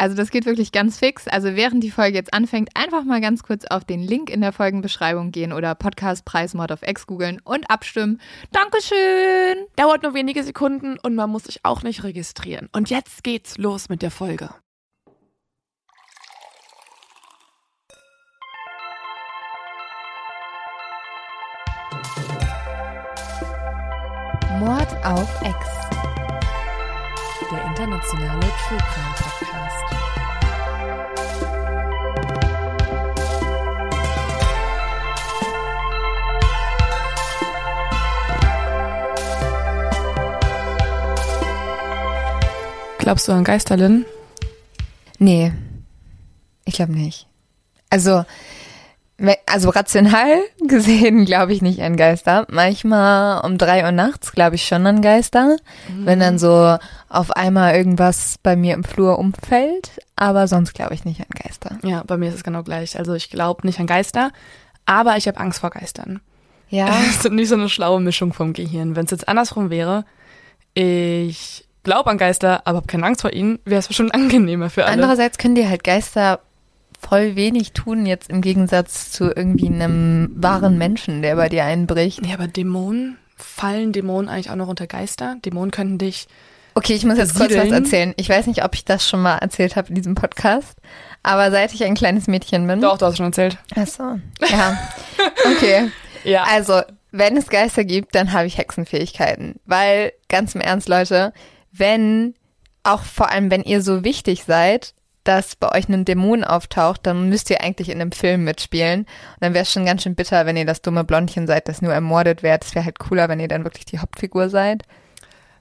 Also das geht wirklich ganz fix. Also während die Folge jetzt anfängt, einfach mal ganz kurz auf den Link in der Folgenbeschreibung gehen oder Podcastpreis Mod of X googeln und abstimmen. Dankeschön! Dauert nur wenige Sekunden und man muss sich auch nicht registrieren. Und jetzt geht's los mit der Folge. Mord auf X. Der internationale True Crime Glaubst du an Geisterlin? Nee, ich glaube nicht. Also, also rational gesehen glaube ich nicht an Geister. Manchmal um drei Uhr nachts glaube ich schon an Geister, wenn dann so auf einmal irgendwas bei mir im Flur umfällt. Aber sonst glaube ich nicht an Geister. Ja, bei mir ist es genau gleich. Also ich glaube nicht an Geister, aber ich habe Angst vor Geistern. Ja, Das ist nicht so eine schlaue Mischung vom Gehirn. Wenn es jetzt andersrum wäre, ich glaube an Geister, aber habe keine Angst vor ihnen, wäre es bestimmt angenehmer für alle. andererseits können dir halt Geister voll wenig tun jetzt im Gegensatz zu irgendwie einem wahren Menschen, der bei dir einbricht. Ja, aber Dämonen, fallen Dämonen eigentlich auch noch unter Geister? Dämonen könnten dich. Okay, ich muss jetzt kurz was Besiedeln? erzählen. Ich weiß nicht, ob ich das schon mal erzählt habe in diesem Podcast, aber seit ich ein kleines Mädchen bin. Doch, du hast schon erzählt. Ach so. Ja. Okay. Ja. Also, wenn es Geister gibt, dann habe ich Hexenfähigkeiten. Weil, ganz im Ernst, Leute, wenn, auch vor allem, wenn ihr so wichtig seid, dass bei euch ein Dämon auftaucht, dann müsst ihr eigentlich in einem Film mitspielen. Und dann wäre es schon ganz schön bitter, wenn ihr das dumme Blondchen seid, das nur ermordet wird. Es wäre halt cooler, wenn ihr dann wirklich die Hauptfigur seid.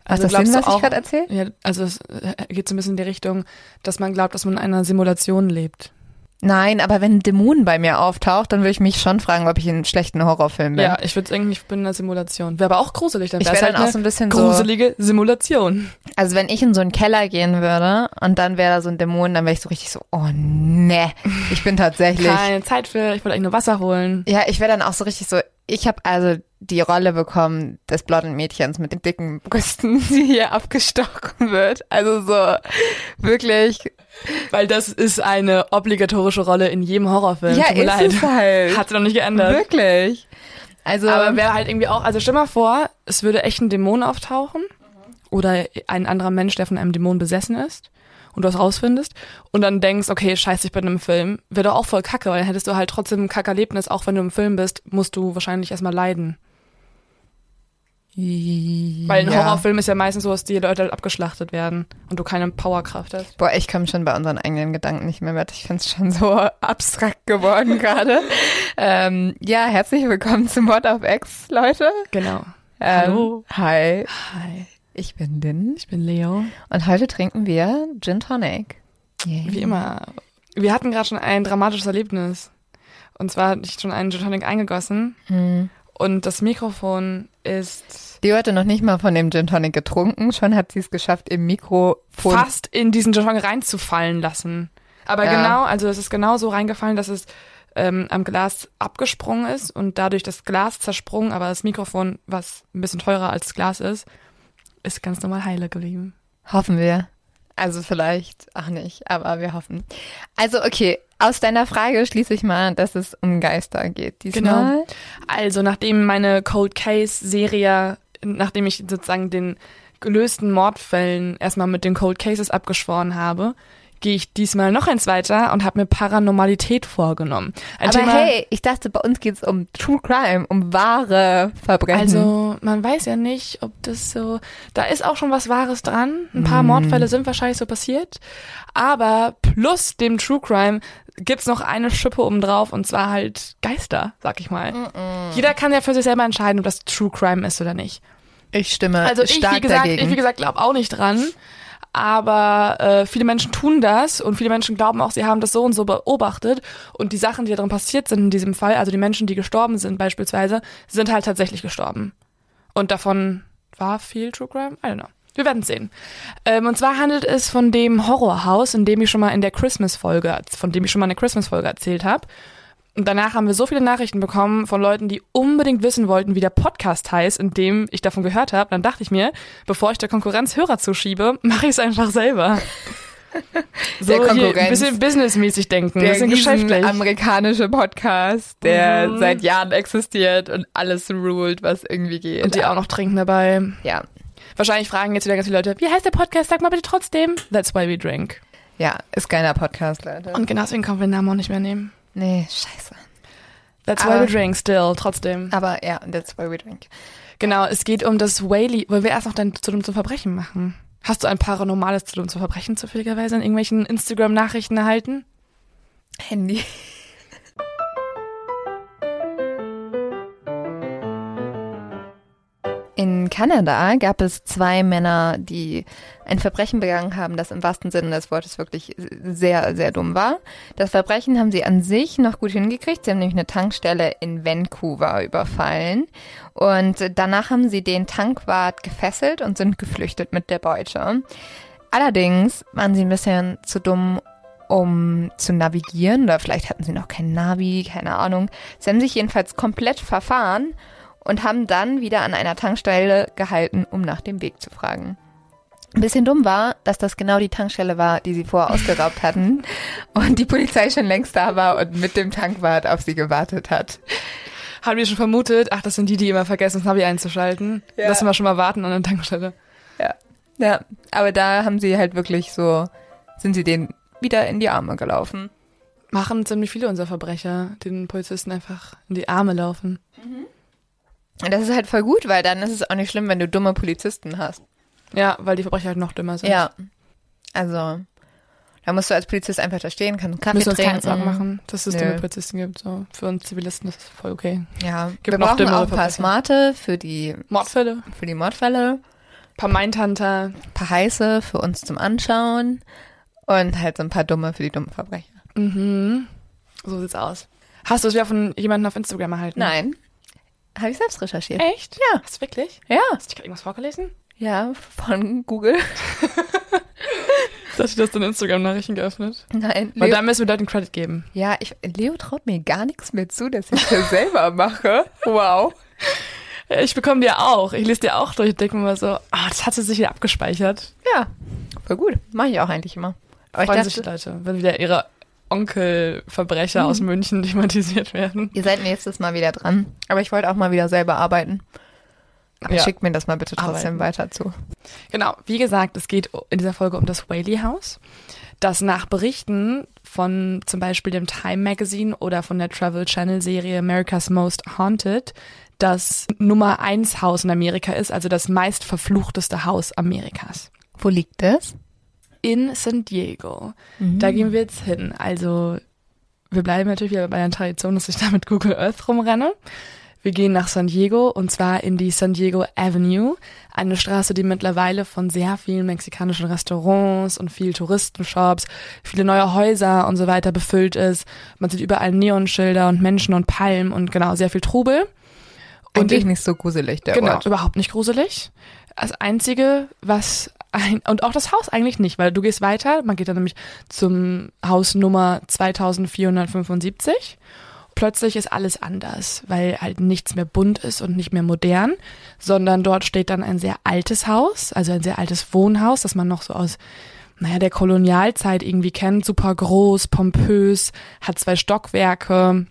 Macht das glaubst Sinn, du was ich auch- gerade erzähle? Ja, also es äh, geht so ein bisschen in die Richtung, dass man glaubt, dass man in einer Simulation lebt. Nein, aber wenn ein Dämon bei mir auftaucht, dann würde ich mich schon fragen, ob ich in einem schlechten Horrorfilm bin. Ja, ich würde sagen, ich bin in einer Simulation. Wäre aber auch gruselig. Dann Ich wäre halt auch so ein bisschen so, gruselige Simulation. also wenn ich in so einen Keller gehen würde und dann wäre da so ein Dämon, dann wäre ich so richtig so, oh ne, ich bin tatsächlich. Keine Zeit für, ich wollte eigentlich nur Wasser holen. Ja, ich wäre dann auch so richtig so, ich habe also die Rolle bekommen des blonden Mädchens mit den dicken Brüsten, die hier abgestochen wird. Also so wirklich. Weil das ist eine obligatorische Rolle in jedem Horrorfilm. ja, Tut mir ist leid. es halt. Hat sich noch nicht geändert. Wirklich. Also Aber wäre halt irgendwie auch, also stell mal vor, es würde echt ein Dämon auftauchen oder ein anderer Mensch, der von einem Dämon besessen ist und du das rausfindest und dann denkst, okay, scheiße, ich bin im Film, wäre doch auch voll kacke, weil dann hättest du halt trotzdem ein Kackerlebnis, auch wenn du im Film bist, musst du wahrscheinlich erstmal leiden. Weil ein ja. Horrorfilm ist ja meistens so, dass die Leute halt abgeschlachtet werden und du keine Powerkraft hast. Boah, ich komme schon bei unseren eigenen Gedanken nicht mehr mit. Ich finde es schon so abstrakt geworden gerade. ähm, ja, herzlich willkommen zu Mod of X, Leute. Genau. Ähm, Hallo. Hi, Hi, ich bin Din ich bin Leo. und heute trinken wir Gin Tonic. Yay. Wie immer. Wir hatten gerade schon ein dramatisches Erlebnis. Und zwar hatte ich schon einen Gin Tonic eingegossen Hm. und das Mikrofon ist Die hatte noch nicht mal von dem Gin Tonic getrunken, schon hat sie es geschafft, im Mikrofon. fast in diesen Gin Tonic reinzufallen lassen. Aber Ja. genau, also es ist genau so reingefallen, dass es ähm, am Glas abgesprungen ist und dadurch das Glas zersprungen, aber das Mikrofon, was ein bisschen teurer als das Glas ist, ist ganz normal heile geblieben. Hoffen wir. Also vielleicht auch nicht, aber wir hoffen. Also okay, aus deiner Frage schließe ich mal, dass es um Geister geht. Diesmal. Genau. Also nachdem meine Cold Case Serie, nachdem ich sozusagen den gelösten Mordfällen erstmal mit den Cold Cases abgeschworen habe, gehe ich diesmal noch eins weiter und habe mir Paranormalität vorgenommen. Ein Aber Thema, hey, ich dachte, bei uns geht's um True Crime, um wahre Verbrechen. also man weiß ja nicht, ob das so, da ist auch schon was Wahres dran. Ein paar Mm. Mordfälle sind wahrscheinlich so passiert, aber plus dem True Crime gibt's noch eine Schippe obendrauf und zwar halt Geister, sag ich mal. Jeder kann ja für sich selber entscheiden, ob das True Crime ist oder nicht. Ich stimme Also ich, stark wie gesagt, dagegen. ich, wie gesagt, glaube auch nicht dran. Aber äh, viele Menschen tun das und viele Menschen glauben auch, sie haben das so und so beobachtet. Und die Sachen, die darin passiert sind in diesem Fall, also die Menschen, die gestorben sind beispielsweise, sind halt tatsächlich gestorben. Und davon war viel True Crime? I don't know. Wir werden sehen. Ähm, und zwar handelt es von dem Horrorhaus, in dem ich schon mal in der Christmas-Folge, von dem ich schon mal in der Christmas-Folge erzählt habe. Und danach haben wir so viele Nachrichten bekommen von Leuten, die unbedingt wissen wollten, wie der Podcast heißt, in dem ich davon gehört habe. Dann dachte ich mir, bevor ich der Konkurrenz Hörer zuschiebe, mache ich es einfach selber. so ein bisschen businessmäßig denken, ein der bisschen geschäftlich. amerikanische Podcast, der Mhm. seit Jahren existiert und alles ruled, was irgendwie geht. Und die auch noch trinken dabei. ja, Wahrscheinlich fragen jetzt wieder ganz viele Leute, wie heißt der Podcast? Sag mal bitte trotzdem. That's why we drink. ja, ist geiler Podcast, Leute. Und genau deswegen können wir den Namen auch nicht mehr nehmen. Nee, scheiße. That's Aber- why we drink still, trotzdem. Aber ja, that's why we drink. Genau, es geht um das Whaley. Wollen wir erst noch dein zu dumm zum Verbrechen machen? Hast du ein paranormales zu zum Verbrechen zufälligerweise in irgendwelchen Instagram-Nachrichten erhalten? Handy. In Kanada gab es zwei Männer, die ein Verbrechen begangen haben, das im wahrsten Sinne des Wortes wirklich sehr, sehr dumm war. Das Verbrechen haben sie an sich noch gut hingekriegt. Sie haben nämlich eine Tankstelle in Vancouver überfallen. Und danach haben sie den Tankwart gefesselt und sind geflüchtet mit der Beute. Allerdings waren sie ein bisschen zu dumm, um zu navigieren oder vielleicht hatten sie noch kein Navi, keine Ahnung. Sie haben sich jedenfalls komplett verfahren und haben dann wieder an einer Tankstelle gehalten, um nach dem Weg zu fragen. Ein bisschen dumm war, dass das genau die Tankstelle war, die sie vorher ausgeraubt hatten und die Polizei schon längst da war und mit dem Tankwart auf sie gewartet hat. Haben wir schon vermutet, ach, das sind die, die immer vergessen, das Navi einzuschalten. Ja. Lassen wir schon mal warten an der Tankstelle. Ja. Ja, aber da haben sie halt wirklich so, sind sie denen wieder in die Arme gelaufen. Machen ziemlich viele unserer Verbrecher, den Polizisten einfach in die Arme laufen. Und das ist halt voll gut, weil dann ist es auch nicht schlimm, wenn du dumme Polizisten hast. Ja, weil die Verbrecher halt noch dümmer sind. Ja. Also, da musst du als Polizist einfach da stehen, kannst Kaffee Müssen uns keine trinken. Sorgen machen, dass es Nö. dumme Polizisten gibt. So. Für uns Zivilisten ist das voll okay. Ja, Gibt wir noch brauchen auch ein paar. Smarte für die, Mordfälle, für die Mordfälle, paar Mindhunter. ein paar Heiße für uns zum Anschauen und halt so ein paar Dumme für die dummen Verbrecher. Mhm. So sieht's aus. Hast du es wieder von jemandem auf Instagram erhalten? Nein. Habe ich selbst recherchiert. Echt? Ja. Hast du wirklich? Ja. Hast du gerade irgendwas vorgelesen? Ja, von Google. Dass ich das in Instagram-Nachrichten geöffnet. Nein, Weil Leo, da müssen wir Leuten Credit geben. ja, ich, Leo traut mir gar nichts mehr zu, dass ich das selber mache. Wow. Ich bekomme dir auch. Ich lese dir auch durch und denke mir mal so, ah, das hat sie sich wieder abgespeichert. Ja, voll gut. Mache ich auch eigentlich immer. Aber Freuen ich sich dachte, Leute, wenn wieder ihre Onkelverbrecher aus München thematisiert werden. ihr seid nächstes Mal wieder dran. Aber ich wollte auch mal wieder selber arbeiten. Aber Ja. schickt mir das mal bitte trotzdem Arbeiten. weiter zu. Genau, wie gesagt, es geht in dieser Folge um das Whaley House, das nach Berichten von zum Beispiel dem Time Magazine oder von der Travel Channel Serie America's Most Haunted das Nummer eins Haus in Amerika ist, also das meist verfluchteste Haus Amerikas. Wo liegt das? In San Diego. Da gehen wir jetzt hin. Also wir bleiben natürlich wieder bei der Tradition, dass ich da mit Google Earth rumrenne. Wir gehen nach San Diego und zwar in die San Diego Avenue, eine Straße, die mittlerweile von sehr vielen mexikanischen Restaurants und viel Touristenshops, viele neue Häuser und so weiter befüllt ist. Man sieht überall Neonschilder und Menschen und Palmen und genau sehr viel Trubel. Und Eigentlich ich- nicht so gruselig, der genau, Ort. überhaupt nicht gruselig. Das Einzige, was ein, und auch das Haus eigentlich nicht, weil du gehst weiter, man geht dann nämlich zum Haus Nummer 2475. Plötzlich ist alles anders, weil halt nichts mehr bunt ist und nicht mehr modern, sondern dort steht dann ein sehr altes Haus, also ein sehr altes Wohnhaus, das man noch so aus naja, der Kolonialzeit irgendwie kennt, super groß, pompös, hat zwei Stockwerke.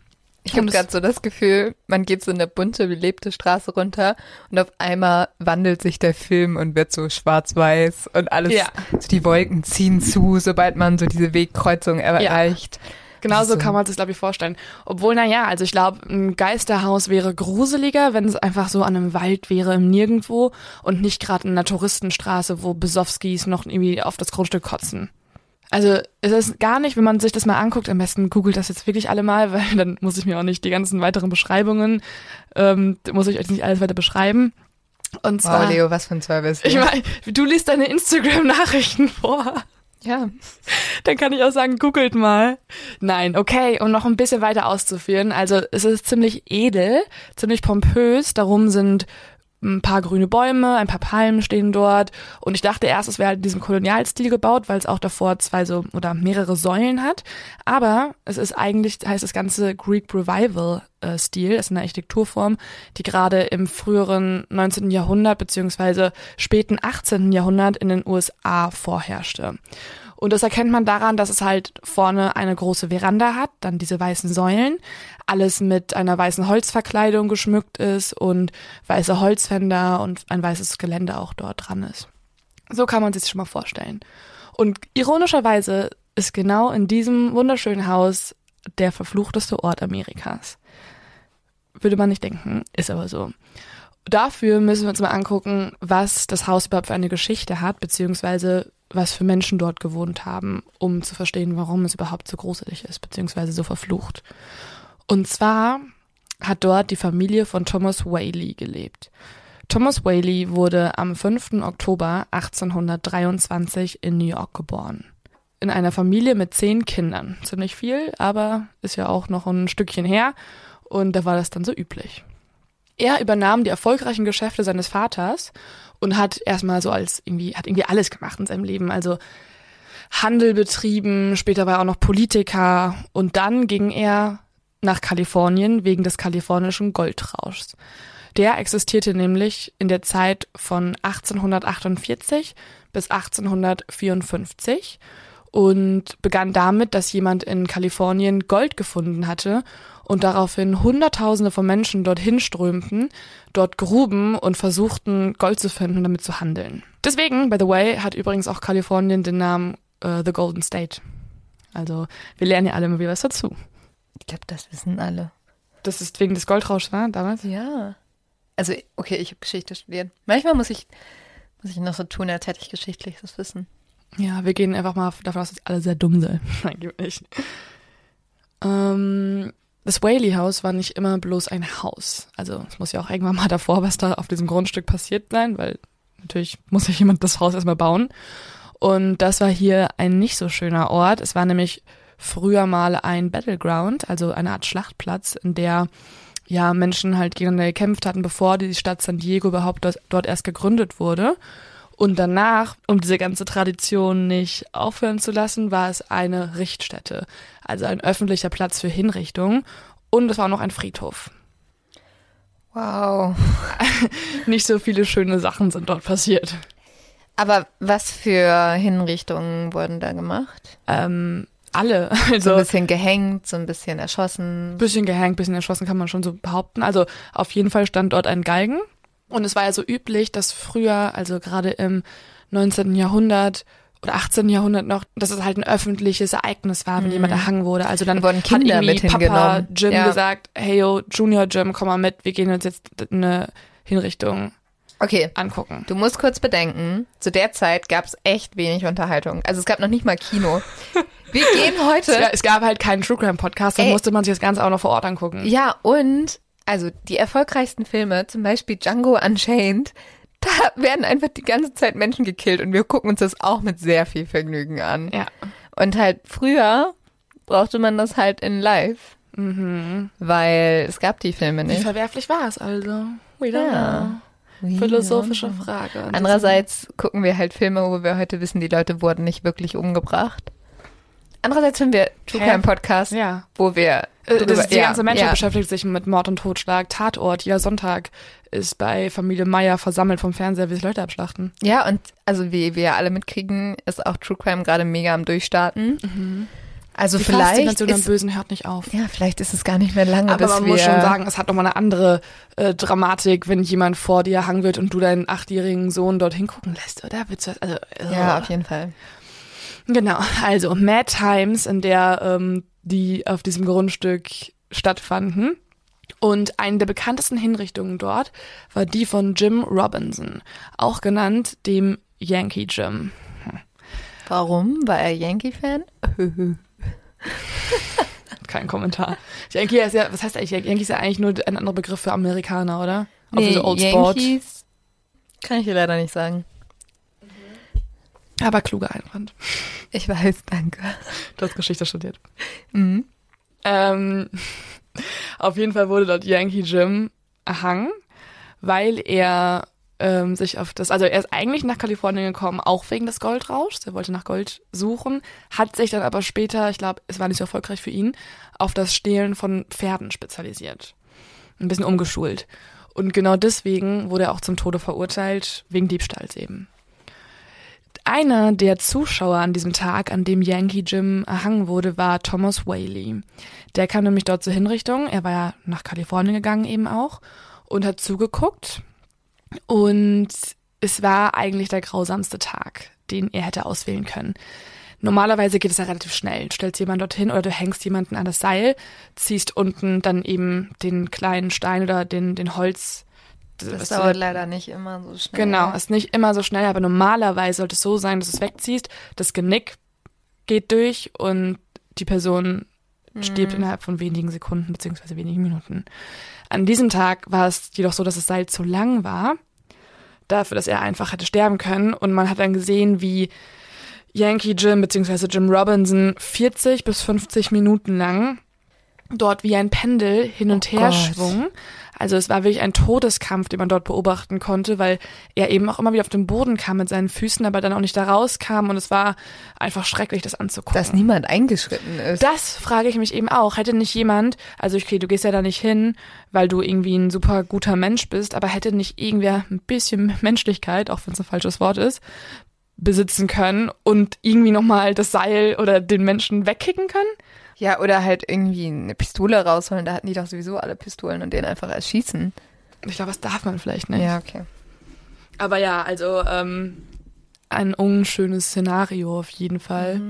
Ich habe gerade so das Gefühl, man geht so eine bunte, belebte Straße runter und auf einmal wandelt sich der Film und wird so schwarz-weiß und alles, Ja. so die Wolken ziehen zu, sobald man so diese Wegkreuzung erreicht. Genauso so- kann man sich glaube ich, vorstellen. Obwohl, na ja, also ich glaube, ein Geisterhaus wäre gruseliger, wenn es einfach so an einem Wald wäre im Nirgendwo und nicht gerade in einer Touristenstraße, wo Besowskis noch irgendwie auf das Grundstück kotzen. Also es ist gar nicht, wenn man sich das mal anguckt, am besten googelt das jetzt wirklich alle mal, weil dann muss ich mir auch nicht die ganzen weiteren Beschreibungen, ähm, muss ich euch nicht alles weiter beschreiben. Und zwar, Wow, Leo, was für ein Service. ich meine, du liest deine Instagram-Nachrichten vor. ja. Dann kann ich auch sagen, googelt mal. Nein, okay, um noch ein bisschen weiter auszuführen. Also es ist ziemlich edel, ziemlich pompös. Darum sind ein paar grüne Bäume, ein paar Palmen stehen dort. Und ich dachte erst, es wäre halt in diesem Kolonialstil gebaut, weil es auch davor zwei so oder mehrere Säulen hat. Aber es ist eigentlich, heißt das ganze Greek Revival äh, Stil, ist eine Architekturform, die gerade im früheren 19. Jahrhundert beziehungsweise späten 18. Jahrhundert in den USA vorherrschte. Und das erkennt man daran, dass es halt vorne eine große Veranda hat, dann diese weißen Säulen, alles mit einer weißen Holzverkleidung geschmückt ist und weiße Holzfender und ein weißes Geländer auch dort dran ist. So kann man sich das schon mal vorstellen. Und ironischerweise ist genau in diesem wunderschönen Haus der verfluchteste Ort Amerikas. Würde man nicht denken, ist aber so. Dafür müssen wir uns mal angucken, was das Haus überhaupt für eine Geschichte hat, beziehungsweise was für Menschen dort gewohnt haben, um zu verstehen, warum es überhaupt so gruselig ist, beziehungsweise so verflucht. Und zwar hat dort die Familie von Thomas Whaley gelebt. Thomas Whaley wurde am 5. Oktober 1823 in New York geboren. In einer Familie mit zehn Kindern. Ziemlich viel, aber ist ja auch noch ein Stückchen her. Und da war das dann so üblich. Er übernahm die erfolgreichen Geschäfte seines Vaters und hat erstmal so als irgendwie, hat irgendwie alles gemacht in seinem Leben. Also Handel betrieben, später war er auch noch Politiker und dann ging er nach Kalifornien wegen des kalifornischen Goldrauschs. Der existierte nämlich in der Zeit von 1848 bis 1854 und begann damit, dass jemand in Kalifornien Gold gefunden hatte und daraufhin Hunderttausende von Menschen dorthin strömten, dort gruben und versuchten, Gold zu finden und damit zu handeln. Deswegen, by the way, hat übrigens auch Kalifornien den Namen äh, The Golden State. Also wir lernen ja alle immer wieder was dazu. Ich glaube, das wissen alle. Das ist wegen des Goldrauschs, war damals? Ja. Also, okay, ich habe Geschichte studiert. Manchmal muss ich, muss ich noch so tun, als hätte ich geschichtliches Wissen. Ja, wir gehen einfach mal davon aus, dass alle sehr dumm sind. Nein, gibt nicht. Ähm, das Whaley House war nicht immer bloß ein Haus. Also es muss ja auch irgendwann mal davor was da auf diesem Grundstück passiert sein, weil natürlich muss sich jemand das Haus erstmal bauen. Und das war hier ein nicht so schöner Ort. Es war nämlich früher mal ein Battleground, also eine Art Schlachtplatz, in der ja Menschen halt gegeneinander gekämpft hatten, bevor die Stadt San Diego überhaupt dort erst gegründet wurde. Und danach, um diese ganze Tradition nicht aufhören zu lassen, war es eine Richtstätte, also ein öffentlicher Platz für Hinrichtung. Und es war auch noch ein Friedhof. Wow. Nicht so viele schöne Sachen sind dort passiert. Aber was für Hinrichtungen wurden da gemacht? Ähm, alle. So Also ein bisschen gehängt, so ein bisschen erschossen. bisschen gehängt, bisschen erschossen kann man schon so behaupten. Also auf jeden Fall stand dort ein Galgen. Und es war ja so üblich, dass früher, also gerade im 19. Jahrhundert oder 18. Jahrhundert noch, dass es halt ein öffentliches Ereignis war, wenn jemand erhangen wurde. Also dann Da wurden Kinder hat irgendwie mit Papa. Jim Ja. gesagt, hey yo, Junior Jim, komm mal mit, wir gehen uns jetzt eine Hinrichtung Okay. angucken. Du musst kurz bedenken, zu der Zeit gab es echt wenig Unterhaltung. Also es gab noch nicht mal Kino. Wir gehen heute. Ja, es gab halt keinen True Crime Podcast, da Ey. musste man sich das Ganze auch noch vor Ort angucken. Ja, und also die erfolgreichsten Filme, zum Beispiel Django Unchained, da werden einfach die ganze Zeit Menschen gekillt und wir gucken uns das auch mit sehr viel Vergnügen an. Ja. Und halt früher brauchte man das halt in live, Mhm. weil es gab die Filme Wie nicht. verwerflich war es also? We don't Ja. know. Philosophische Frage. an Andererseits gucken wir halt Filme, wo wir heute wissen, die Leute wurden nicht wirklich umgebracht. Andererseits haben wir True? Crime Podcast, Ja. wo wir Äh, Das ist, die ja, ganze Menschheit ja. beschäftigt sich mit Mord und Totschlag. Tatort, jeder Sonntag ist bei Familie Meier versammelt vom Fernseher, wie sich Leute abschlachten. Ja, und also wie wir alle mitkriegen, ist auch True Crime gerade mega am Durchstarten. Also Die vielleicht Faszination am ist, Bösen hört nicht auf. ja, vielleicht ist es gar nicht mehr lange, Aber bis man wir muss schon sagen, es hat nochmal eine andere äh, Dramatik, wenn jemand vor dir hangen wird und du deinen achtjährigen Sohn dort hingucken lässt, oder? Willst also, äh, ja, auf jeden Fall. Genau, also Mad Times, in der ähm, die auf diesem Grundstück stattfanden. Und eine der bekanntesten Hinrichtungen dort war die von Jim Robinson, auch genannt dem Yankee Jim. Warum? War er Yankee-Fan? Kein Kommentar. Yankee ist ja, was heißt eigentlich? Yankee ist ja eigentlich nur ein anderer Begriff für Amerikaner, oder? Auch für so Old Sport. Yankees Kann ich dir leider nicht sagen. Aber kluger Einwand. Ich weiß, danke. Du hast Geschichte studiert. Mhm. Ähm, auf jeden Fall wurde dort Yankee Jim erhangen, weil er ähm, sich auf das, also er ist eigentlich nach Kalifornien gekommen, auch wegen des Goldrauschs. Er wollte nach Gold suchen, hat sich dann aber später, ich glaube, es war nicht so erfolgreich für ihn, auf das Stehlen von Pferden spezialisiert. Ein bisschen umgeschult. Und genau deswegen wurde er auch zum Tode verurteilt, wegen Diebstahls eben. Einer der Zuschauer an diesem Tag, an dem Yankee Jim erhangen wurde, war Thomas Whaley. Der kam nämlich dort zur Hinrichtung. Er war ja nach Kalifornien gegangen eben auch und hat zugeguckt. Und es war eigentlich der grausamste Tag, den er hätte auswählen können. Normalerweise geht es ja relativ schnell. Du stellst jemanden dorthin oder du hängst jemanden an das Seil, ziehst unten dann eben den kleinen Stein oder den, den Holz. Das dauert leider nicht immer so schnell. Genau, ist nicht immer so schnell, aber normalerweise sollte es so sein, dass du es wegziehst, das Genick geht durch und die Person stirbt innerhalb von wenigen Sekunden beziehungsweise wenigen Minuten. An diesem Tag war es jedoch so, dass das Seil zu lang war, dafür, dass er einfach hätte sterben können. Und man hat dann gesehen, wie Yankee Jim beziehungsweise Jim Robinson 40 bis 50 Minuten lang dort wie ein Pendel hin und Oh her Gott. schwung. Also es war wirklich ein Todeskampf, den man dort beobachten konnte, weil er eben auch immer wieder auf den Boden kam mit seinen Füßen, aber dann auch nicht da rauskam und es war einfach schrecklich, das anzugucken. Dass niemand eingeschritten ist. Das frage ich mich eben auch. Hätte nicht jemand, also okay, du gehst ja da nicht hin, weil du irgendwie ein super guter Mensch bist, aber hätte nicht irgendwer ein bisschen Menschlichkeit, auch wenn es ein falsches Wort ist, besitzen können und irgendwie nochmal das Seil oder den Menschen wegkicken können? Ja, oder halt irgendwie eine Pistole rausholen. Da hatten die doch sowieso alle Pistolen und den einfach erschießen. Ich glaube, das darf man vielleicht nicht. Ja, okay. Aber ja, also ähm, ein unschönes Szenario auf jeden Fall,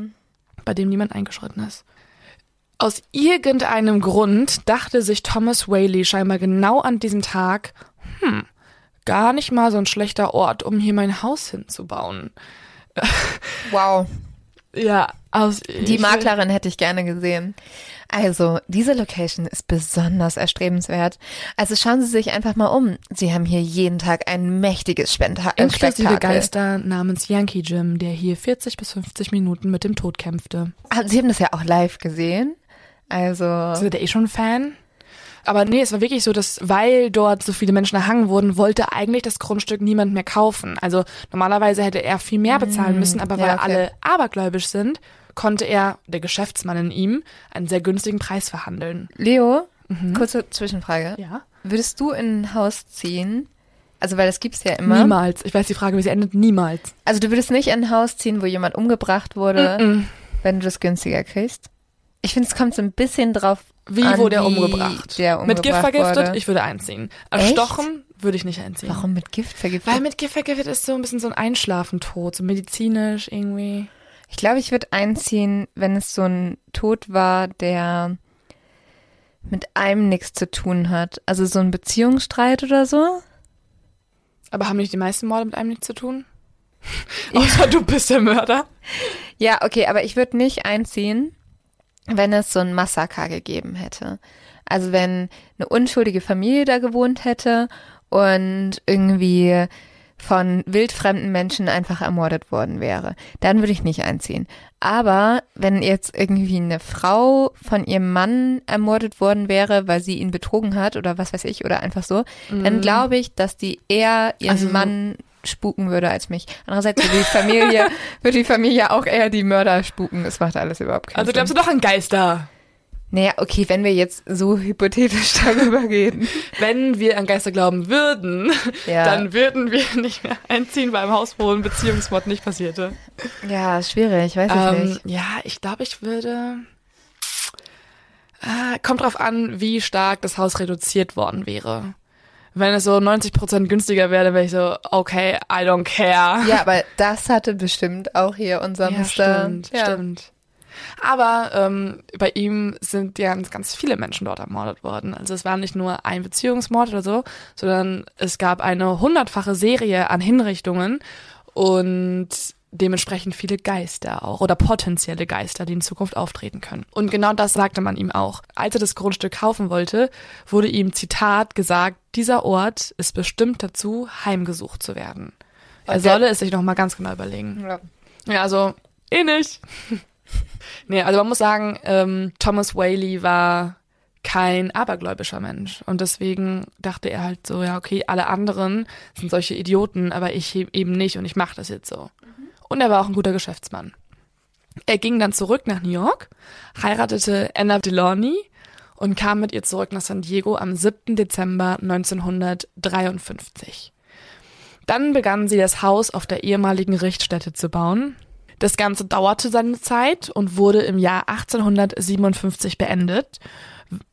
bei dem niemand eingeschritten ist. Aus irgendeinem Grund dachte sich Thomas Whaley scheinbar genau an diesem Tag, hm, gar nicht mal so ein schlechter Ort, um hier mein Haus hinzubauen. Wow. Ja, aus Die Maklerin hätte ich gerne gesehen. Also, diese Location ist besonders erstrebenswert. Also schauen Sie sich einfach mal um. Sie haben hier jeden Tag ein mächtiges Spenta äh, Inklusive Spektakel. Geister namens Yankee Jim, der hier 40 bis 50 Minuten mit dem Tod kämpfte. Ah, Sie haben das ja auch live gesehen. Also, Sind der eh schon Fan? Aber nee, es war wirklich so, dass weil dort so viele Menschen erhangen wurden, wollte eigentlich das Grundstück niemand mehr kaufen. Also normalerweise hätte er viel mehr bezahlen müssen, aber Mm, ja, weil okay. alle abergläubisch sind, konnte er, der Geschäftsmann in ihm, einen sehr günstigen Preis verhandeln. Leo, kurze Zwischenfrage. Ja. Würdest du in ein Haus ziehen? Also, weil das gibt's ja immer. Niemals. Ich weiß die Frage, wie sie endet. Niemals. Also, du würdest nicht in ein Haus ziehen, wo jemand umgebracht wurde, Mm-mm. wenn du das günstiger kriegst? Ich finde, es kommt so ein bisschen drauf Wie an, wurde er umgebracht? Der mit Gift umgebracht vergiftet? Wurde. Ich würde einziehen. Echt? Erstochen würde ich nicht einziehen. Warum mit Gift vergiftet? Weil mit Gift vergiftet ist so ein bisschen so ein Einschlafentod, so medizinisch irgendwie. Ich glaube, ich würde einziehen, wenn es so ein Tod war, der mit einem nichts zu tun hat. Also so ein Beziehungsstreit oder so. Aber haben nicht die meisten Morde mit einem nichts zu tun? Außer du bist der Mörder. Ja, okay, aber ich würde nicht einziehen, wenn es so ein Massaker gegeben hätte. Also wenn eine unschuldige Familie da gewohnt hätte und irgendwie von wildfremden Menschen einfach ermordet worden wäre, dann würde ich nicht einziehen. Aber wenn jetzt irgendwie eine Frau von ihrem Mann ermordet worden wäre, weil sie ihn betrogen hat oder was weiß ich oder einfach so, dann glaube ich, dass die eher ihren Also- Mann spuken würde als mich. Andererseits würde die Familie, würde die Familie auch eher die Mörder spuken. Es macht alles überhaupt keinen Also Sinn. glaubst du doch an Geister? Naja, okay, wenn wir jetzt so hypothetisch darüber reden. Wenn wir an Geister glauben würden, Ja. dann würden wir nicht mehr einziehen, weil im Haus, wo ein Beziehungsmord nicht passierte. Ja, schwierig, weiß ich Ähm, nicht. ja, ich glaube, ich würde. Äh, kommt drauf an, wie stark das Haus reduziert worden wäre. Wenn es so 90% günstiger wäre, dann wäre ich so, okay, I don't care. Ja, aber das hatte bestimmt auch hier unser Ja, stimmt, ja. stimmt. Aber ähm, bei ihm sind ja ganz, ganz viele Menschen dort ermordet worden. Also es war nicht nur ein Beziehungsmord oder so, sondern es gab eine hundertfache Serie an Hinrichtungen. Und dementsprechend viele Geister auch oder potenzielle Geister, die in Zukunft auftreten können. Und genau das sagte man ihm auch. Als er das Grundstück kaufen wollte, wurde ihm Zitat gesagt, dieser Ort ist bestimmt dazu, heimgesucht zu werden. Er Okay. solle es sich nochmal ganz genau überlegen. Ja. Ja, also, eh nicht. nee, also man muss sagen, ähm, Thomas Whaley war kein abergläubischer Mensch. Und deswegen dachte er halt so, ja, okay, alle anderen sind solche Idioten, aber ich eben nicht und ich mache das jetzt so. Und er war auch ein guter Geschäftsmann. Er ging dann zurück nach New York, heiratete Anna Deloney und kam mit ihr zurück nach San Diego am 7. Dezember 1953. Dann begannen sie das Haus auf der ehemaligen Richtstätte zu bauen. Das Ganze dauerte seine Zeit und wurde im Jahr 1857 beendet.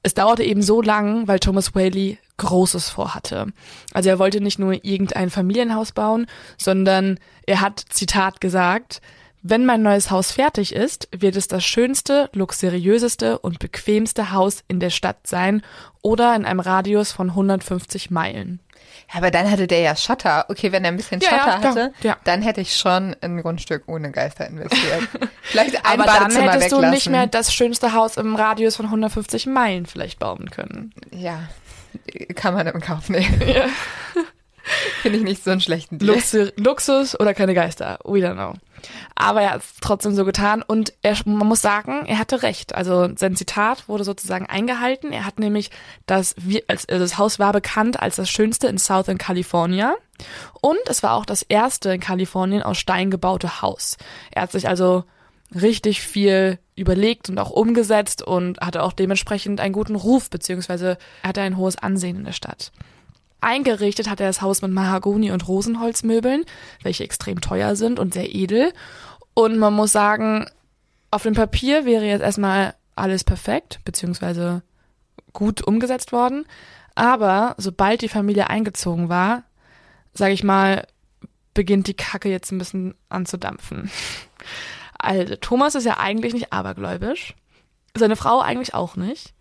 Es dauerte eben so lang, weil Thomas Whaley Großes vorhatte. Also er wollte nicht nur irgendein Familienhaus bauen, sondern er hat, Zitat gesagt, wenn mein neues Haus fertig ist, wird es das schönste, luxuriöseste und bequemste Haus in der Stadt sein oder in einem Radius von 150 Meilen. Ja, aber dann hatte der ja Schotter. Okay, wenn er ein bisschen Ja, ja, Schotter klar. hatte, Ja. dann hätte ich schon in ein Grundstück ohne Geister investiert. Vielleicht ein Aber dann Badezimmer hättest du weglassen. nicht mehr das schönste Haus im Radius von 150 Meilen vielleicht bauen können. Ja, kann man im Kauf nehmen. Finde ich nicht so einen schlechten Deal. Luxus, Luxus oder keine Geister, we don't know. Aber er hat es trotzdem so getan und er, man muss sagen, er hatte recht. Also sein Zitat wurde sozusagen eingehalten. Er hat nämlich das, also das Haus war bekannt als das schönste in Southern California und es war auch das erste in Kalifornien aus Stein gebaute Haus. Er hat sich also richtig viel überlegt und auch umgesetzt und hatte auch dementsprechend einen guten Ruf, beziehungsweise hatte ein hohes Ansehen in der Stadt. Eingerichtet hat er das Haus mit Mahagoni- und Rosenholzmöbeln, welche extrem teuer sind und sehr edel. Und man muss sagen, auf dem Papier wäre jetzt erstmal alles perfekt, beziehungsweise gut umgesetzt worden. Aber sobald die Familie eingezogen war, sage ich mal, beginnt die Kacke jetzt ein bisschen anzudampfen. Also, Thomas ist ja eigentlich nicht abergläubisch. Seine Frau eigentlich auch nicht.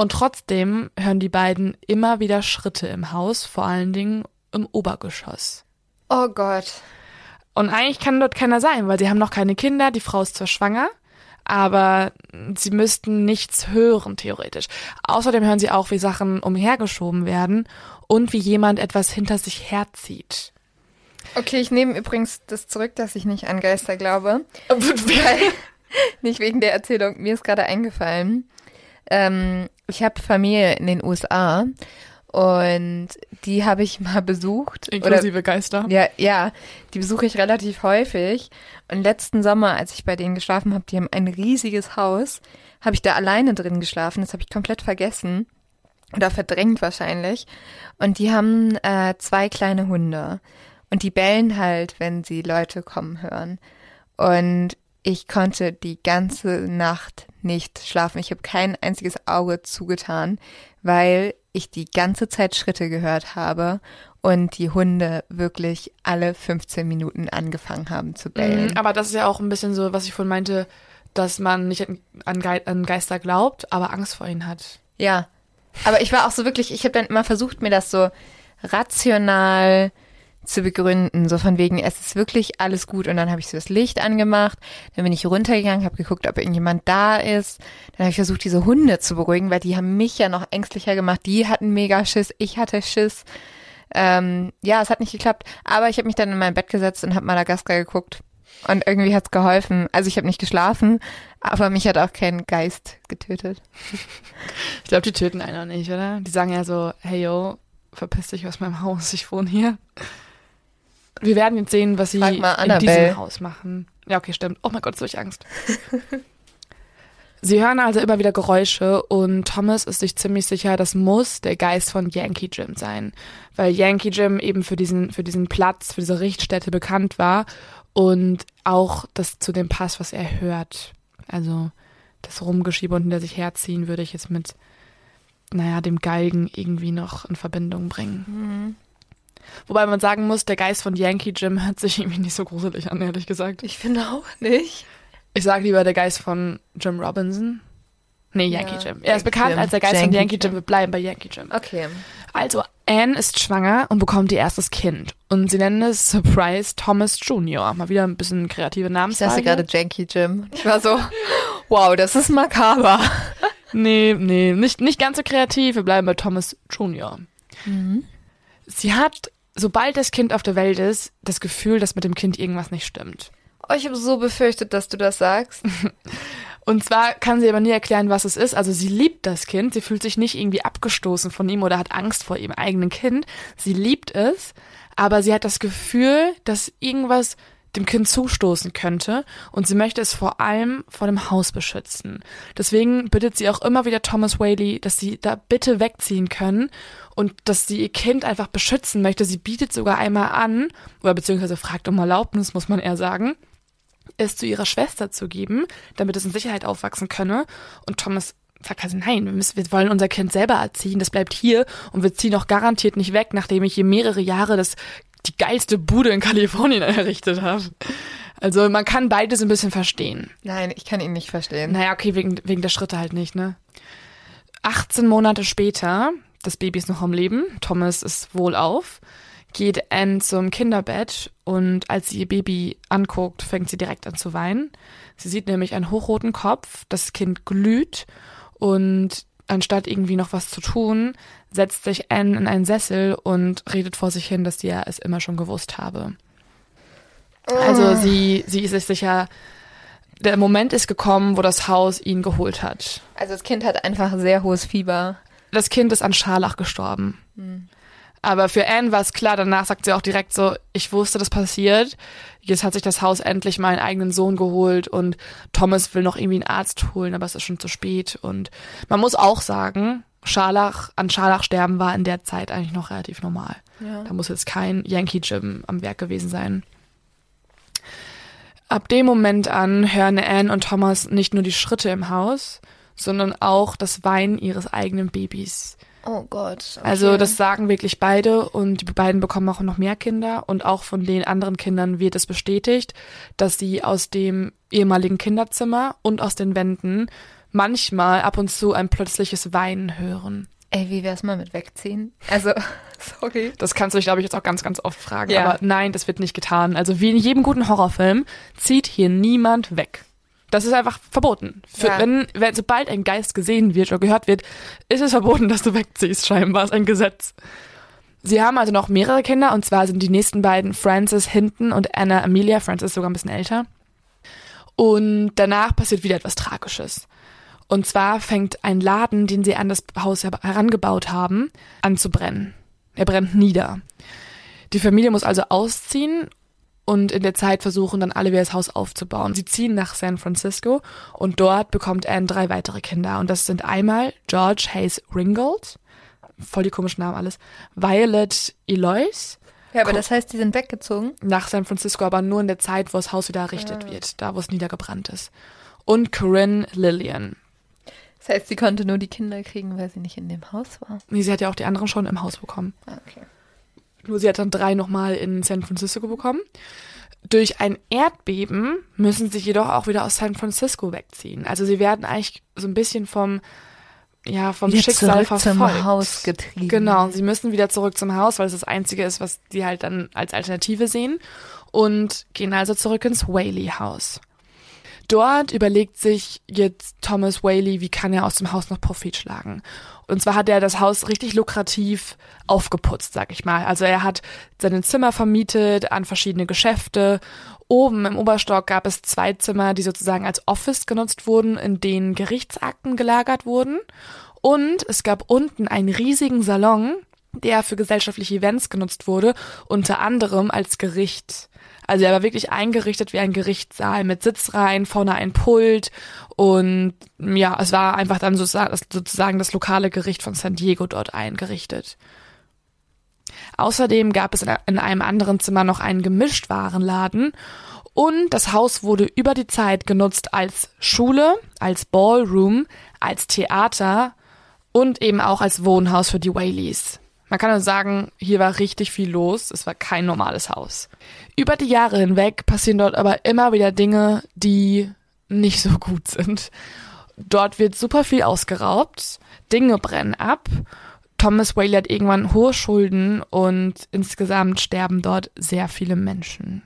Und trotzdem hören die beiden immer wieder Schritte im Haus, vor allen Dingen im Obergeschoss. Oh Gott. Und eigentlich kann dort keiner sein, weil sie haben noch keine Kinder, die Frau ist zwar schwanger, aber sie müssten nichts hören, theoretisch. Außerdem hören sie auch, wie Sachen umhergeschoben werden und wie jemand etwas hinter sich herzieht. Okay, ich nehme übrigens das zurück, dass ich nicht an Geister glaube. Nicht wegen der Erzählung. Mir ist gerade eingefallen. Ähm, ich habe Familie in den USA und die habe ich mal besucht. Inklusive Geister. Ja, ja, die besuche ich relativ häufig. Und letzten Sommer, als ich bei denen geschlafen habe, die haben ein riesiges Haus, habe ich da alleine drin geschlafen. Das habe ich komplett vergessen. Oder verdrängt wahrscheinlich. Und die haben äh, zwei kleine Hunde. Und die bellen halt, wenn sie Leute kommen hören. Und ich konnte die ganze Nacht nicht schlafen. Ich habe kein einziges Auge zugetan, weil ich die ganze Zeit Schritte gehört habe und die Hunde wirklich alle 15 Minuten angefangen haben zu bellen. Mhm, aber das ist ja auch ein bisschen so, was ich vorhin meinte, dass man nicht an, an, Ge an Geister glaubt, aber Angst vor ihnen hat. Ja. Aber ich war auch so wirklich, ich habe dann immer versucht, mir das so rational zu begründen, so von wegen, es ist wirklich alles gut und dann habe ich so das Licht angemacht, dann bin ich runtergegangen, habe geguckt, ob irgendjemand da ist, dann habe ich versucht, diese Hunde zu beruhigen, weil die haben mich ja noch ängstlicher gemacht, die hatten mega Schiss, ich hatte Schiss. Ähm, ja, es hat nicht geklappt, aber ich habe mich dann in mein Bett gesetzt und habe Madagaskar geguckt und irgendwie hat's geholfen. Also ich habe nicht geschlafen, aber mich hat auch kein Geist getötet. Ich glaube, die töten einen auch nicht, oder? Die sagen ja so, hey yo, verpiss dich aus meinem Haus, ich wohne hier. Wir werden jetzt sehen, was sie in diesem Haus machen. Ja, okay, stimmt. Oh mein Gott, so ich Angst. sie hören also immer wieder Geräusche und Thomas ist sich ziemlich sicher, das muss der Geist von Yankee Jim sein. Weil Yankee Jim eben für diesen, für diesen Platz, für diese Richtstätte bekannt war und auch das zu dem passt, was er hört. Also das Rumgeschiebe und hinter sich herziehen würde ich jetzt mit, naja, dem Galgen irgendwie noch in Verbindung bringen. Wobei man sagen muss, der Geist von Yankee Jim hört sich irgendwie nicht so gruselig an, ehrlich gesagt. Ich finde auch nicht. Ich sage lieber der Geist von Jim Robinson. Nee, Yankee Ja, Jim. Er ist Yankee bekannt Jim. als der Geist von Yankee Yankee Jim. Jim. Wir bleiben bei Yankee Jim. Okay. Also, Anne ist schwanger und bekommt ihr erstes Kind. Und sie nennen es Surprise Thomas Jr. Mal wieder ein bisschen kreative Ich Namenswahl. dachte gerade Janky Jim. Ich war so, wow, das ist makaber. Nee, nee, nicht, nicht ganz so kreativ. Wir bleiben bei Thomas Jr. Sie hat, sobald das Kind auf der Welt ist, das Gefühl, dass mit dem Kind irgendwas nicht stimmt. Oh, ich habe so befürchtet, dass du das sagst. Und zwar kann sie aber nie erklären, was es ist. Also sie liebt das Kind. Sie fühlt sich nicht irgendwie abgestoßen von ihm oder hat Angst vor ihrem eigenen Kind. Sie liebt es, aber sie hat das Gefühl, dass irgendwas dem Kind zustoßen könnte und sie möchte es vor allem vor dem Haus beschützen. Deswegen bittet sie auch immer wieder Thomas Whaley, dass sie da bitte wegziehen können und dass sie ihr Kind einfach beschützen möchte. Sie bietet sogar einmal an, oder beziehungsweise fragt um Erlaubnis, muss man eher sagen, es zu ihrer Schwester zu geben, damit es in Sicherheit aufwachsen könne. Und Thomas sagt also, nein, wir, müssen, wir wollen unser Kind selber erziehen, das bleibt hier und wir ziehen auch garantiert nicht weg, nachdem ich hier mehrere Jahre das, die geilste Bude in Kalifornien errichtet habe. Also man kann beides ein bisschen verstehen. Nein, ich kann ihn nicht verstehen. Naja, okay, wegen, wegen der Schritte halt nicht, ne? 18 Monate später, das Baby ist noch am Leben, Thomas ist wohlauf, geht Anne zum Kinderbett und als sie ihr Baby anguckt, fängt sie direkt an zu weinen. Sie sieht nämlich einen hochroten Kopf, das Kind glüht und anstatt irgendwie noch was zu tun, setzt sich Anne in einen Sessel und redet vor sich hin, dass sie ja es immer schon gewusst habe. Also sie, sie ist sich sicher, der Moment ist gekommen, wo das Haus ihn geholt hat. Also das Kind hat einfach sehr hohes Fieber. Das Kind ist an Scharlach gestorben. Aber für Anne war es klar, danach sagt sie auch direkt so, ich wusste, das passiert. Jetzt hat sich das Haus endlich meinen eigenen Sohn geholt und Thomas will noch irgendwie einen Arzt holen, aber es ist schon zu spät. Und man muss auch sagen, Scharlach, an Scharlach sterben war in der Zeit eigentlich noch relativ normal. Ja. Da muss jetzt kein Yankee Jim am Werk gewesen sein. Ab dem Moment an hören Anne und Thomas nicht nur die Schritte im Haus, sondern auch das Weinen ihres eigenen Babys. Oh Gott. Okay. Also das sagen wirklich beide und die beiden bekommen auch noch mehr Kinder und auch von den anderen Kindern wird es bestätigt, dass sie aus dem ehemaligen Kinderzimmer und aus den Wänden manchmal ab und zu ein plötzliches Weinen hören. Ey, wie wär's mal mit wegziehen? Also, sorry. Das kannst du dich, glaube ich, jetzt auch ganz, ganz oft fragen. Ja. Aber nein, das wird nicht getan. Also wie in jedem guten Horrorfilm zieht hier niemand weg. Das ist einfach verboten. Für, Ja. wenn, wenn, sobald ein Geist gesehen wird oder gehört wird, ist es verboten, dass du wegziehst, scheinbar. Ist ein Gesetz. Sie haben also noch mehrere Kinder, und zwar sind die nächsten beiden Frances Hinton und Anna Amelia. Frances ist sogar ein bisschen älter. Und danach passiert wieder etwas Tragisches. Und zwar fängt ein Laden, den sie an das Haus her- herangebaut haben, an zu brennen. Er brennt nieder. Die Familie muss also ausziehen und in der Zeit versuchen dann alle wieder das Haus aufzubauen. Sie ziehen nach San Francisco und dort bekommt Anne drei weitere Kinder. Und das sind einmal George Hayes Ringgold, voll die komischen Namen alles, Violet Eloise, Ja, aber das heißt, die sind weggezogen? nach San Francisco, aber nur in der Zeit, wo das Haus wieder errichtet wird, da wo es niedergebrannt ist. Und Corinne Lillian. Das heißt, sie konnte nur die Kinder kriegen, weil sie nicht in dem Haus war. Nee, sie hat ja auch die anderen schon im Haus bekommen. Ah, Okay. Nur sie hat dann drei nochmal in San Francisco bekommen. Durch ein Erdbeben müssen sie jedoch auch wieder aus San Francisco wegziehen. Also sie werden eigentlich so ein bisschen vom, ja, vom Wieder Schicksal zurück verfolgt. zum Haus getrieben. Genau, sie müssen wieder zurück zum Haus, weil es das Einzige ist, was die halt dann als Alternative sehen. Und gehen also zurück ins Whaley-Haus. Dort überlegt sich jetzt Thomas Whaley, wie kann er aus dem Haus noch Profit schlagen. Und zwar hat er das Haus richtig lukrativ aufgeputzt, sag ich mal. Also er hat seine Zimmer vermietet an verschiedene Geschäfte. Oben im Oberstock gab es zwei Zimmer, die sozusagen als Office genutzt wurden, in denen Gerichtsakten gelagert wurden. Und es gab unten einen riesigen Salon, der für gesellschaftliche Events genutzt wurde, unter anderem als Gericht. Also er war wirklich eingerichtet wie ein Gerichtssaal mit Sitzreihen, vorne ein Pult und ja, es war einfach dann sozusagen das lokale Gericht von San Diego dort eingerichtet. Außerdem gab es in in einem anderen Zimmer noch einen Gemischtwarenladen und das Haus wurde über die Zeit genutzt als Schule, als Ballroom, als Theater und eben auch als Wohnhaus für die Whaleys. Man kann also sagen, hier war richtig viel los. Es war kein normales Haus. Über die Jahre hinweg passieren dort aber immer wieder Dinge, die nicht so gut sind. dort wird super viel ausgeraubt, Dinge brennen ab. Thomas Whaley hat irgendwann hohe Schulden und insgesamt sterben dort sehr viele Menschen.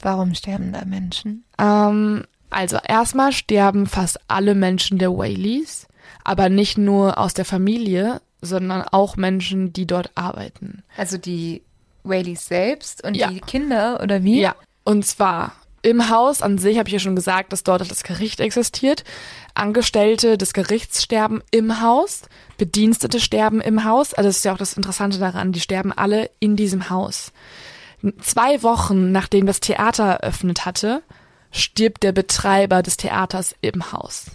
Warum sterben da Menschen? Ähm, also erstmal sterben fast alle Menschen der Whaleys, aber nicht nur aus der Familie, sondern auch Menschen, die dort arbeiten. Also die Whaleys selbst und Ja. die Kinder oder wie? Ja, und zwar im Haus an sich habe ich ja schon gesagt, dass dort das Gericht existiert. Angestellte des Gerichts sterben im Haus, Bedienstete sterben im Haus. Also das ist ja auch das Interessante daran, die sterben alle in diesem Haus. Zwei Wochen nachdem das Theater eröffnet hatte, stirbt der Betreiber des Theaters im Haus.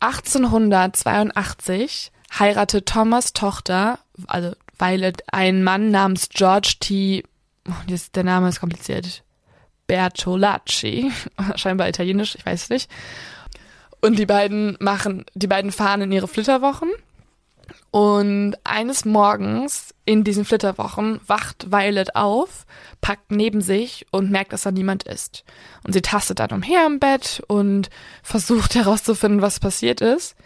1882 heiratet Thomas Tochter, also Violet, einen Mann namens George T. oh, Der Name ist kompliziert. Bertolacci, scheinbar italienisch, ich weiß nicht. Und die beiden machen, die beiden fahren in ihre Flitterwochen. Und eines Morgens in diesen Flitterwochen wacht Violet auf, packt neben sich und merkt, dass da niemand ist. Und sie tastet dann umher im Bett und versucht herauszufinden, was passiert ist.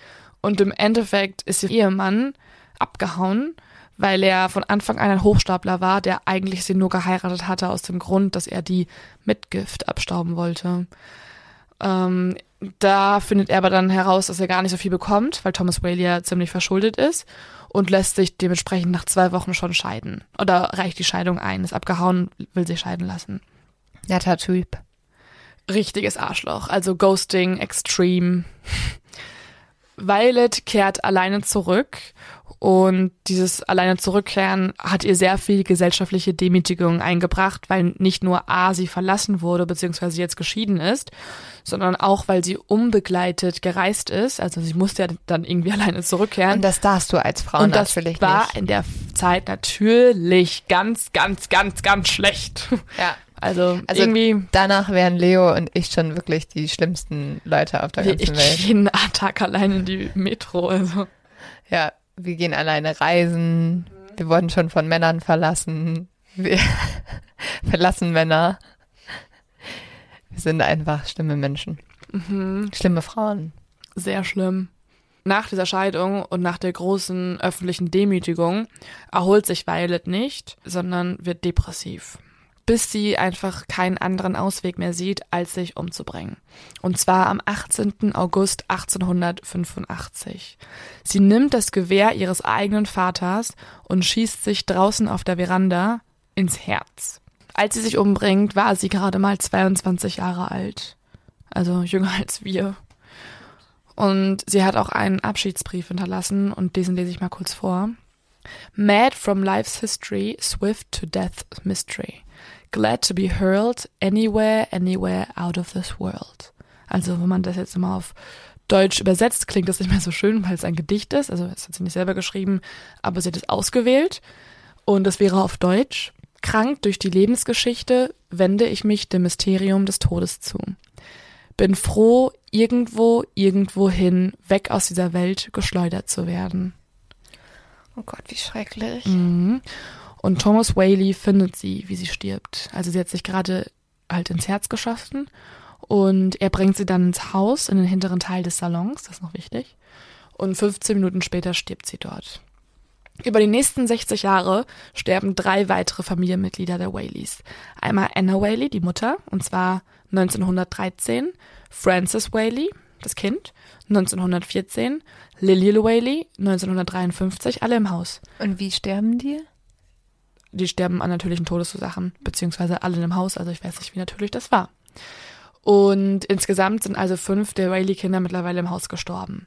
Und im Endeffekt ist ihr Ehemann abgehauen, weil er von Anfang an ein Hochstapler war, der eigentlich sie nur geheiratet hatte aus dem Grund, dass er die Mitgift abstauben wollte. Ähm, da findet er aber dann heraus, dass er gar nicht so viel bekommt, weil Thomas Whaley ja ziemlich verschuldet ist und lässt sich dementsprechend nach zwei Wochen schon scheiden. Oder reicht die Scheidung ein, ist abgehauen, will sich scheiden lassen. Netter Typ. Richtiges Arschloch, also Ghosting extreme. Violet kehrt alleine zurück und dieses alleine zurückkehren hat ihr sehr viel gesellschaftliche Demütigung eingebracht, weil nicht nur A, sie verlassen wurde, beziehungsweise jetzt geschieden ist, sondern auch, weil sie unbegleitet gereist ist. Also sie musste ja dann irgendwie alleine zurückkehren. Und das darfst du als Frau Und das natürlich war nicht. in der Zeit natürlich ganz, ganz, ganz, ganz schlecht. Ja. Also, Also irgendwie, danach wären Leo und ich schon wirklich die schlimmsten Leute auf der ich ganzen Welt. gehe jeden Tag allein in die Metro. Also. Ja, wir gehen alleine reisen. Wir wurden schon von Männern verlassen. Wir verlassen Männer. Wir sind einfach schlimme Menschen. Schlimme Frauen. Sehr schlimm. Nach dieser Scheidung und nach der großen öffentlichen Demütigung erholt sich Violet nicht, sondern wird depressiv. Bis sie einfach keinen anderen Ausweg mehr sieht, als sich umzubringen. Und zwar am 18. August 1885. Sie nimmt das Gewehr ihres eigenen Vaters und schießt sich draußen auf der Veranda ins Herz. Als sie sich umbringt, war sie gerade mal 22 Jahre alt. Also jünger als wir. Und sie hat auch einen Abschiedsbrief hinterlassen und diesen lese ich mal kurz vor. Mad from life's history, swift to death's mystery. Glad to be hurled anywhere, anywhere out of this world. Also, wenn man das jetzt mal auf Deutsch übersetzt, klingt das nicht mehr so schön, weil es ein Gedicht ist. Also, das hat sie nicht selber geschrieben, aber sie hat es ausgewählt. Und das wäre auf Deutsch. Krank durch die Lebensgeschichte wende ich mich dem Mysterium des Todes zu. Bin froh, irgendwo, irgendwohin, weg aus dieser Welt geschleudert zu werden. Oh Gott, wie schrecklich. Mhm. Und Thomas Whaley findet sie, wie sie stirbt. Also sie hat sich gerade halt ins Herz geschossen und er bringt sie dann ins Haus, in den hinteren Teil des Salons, das ist noch wichtig. Und 15 Minuten später stirbt sie dort. Über die nächsten 60 Jahre sterben drei weitere Familienmitglieder der Whaleys. Einmal Anna Whaley, die Mutter, und zwar 1913, Frances Whaley, das Kind, 1914, Lily Whaley, 1953, alle im Haus. Und wie sterben die? Die sterben an natürlichen Todesursachen, beziehungsweise alle im Haus, also ich weiß nicht, wie natürlich das war. Und insgesamt sind also fünf der Whaley-Kinder mittlerweile im Haus gestorben.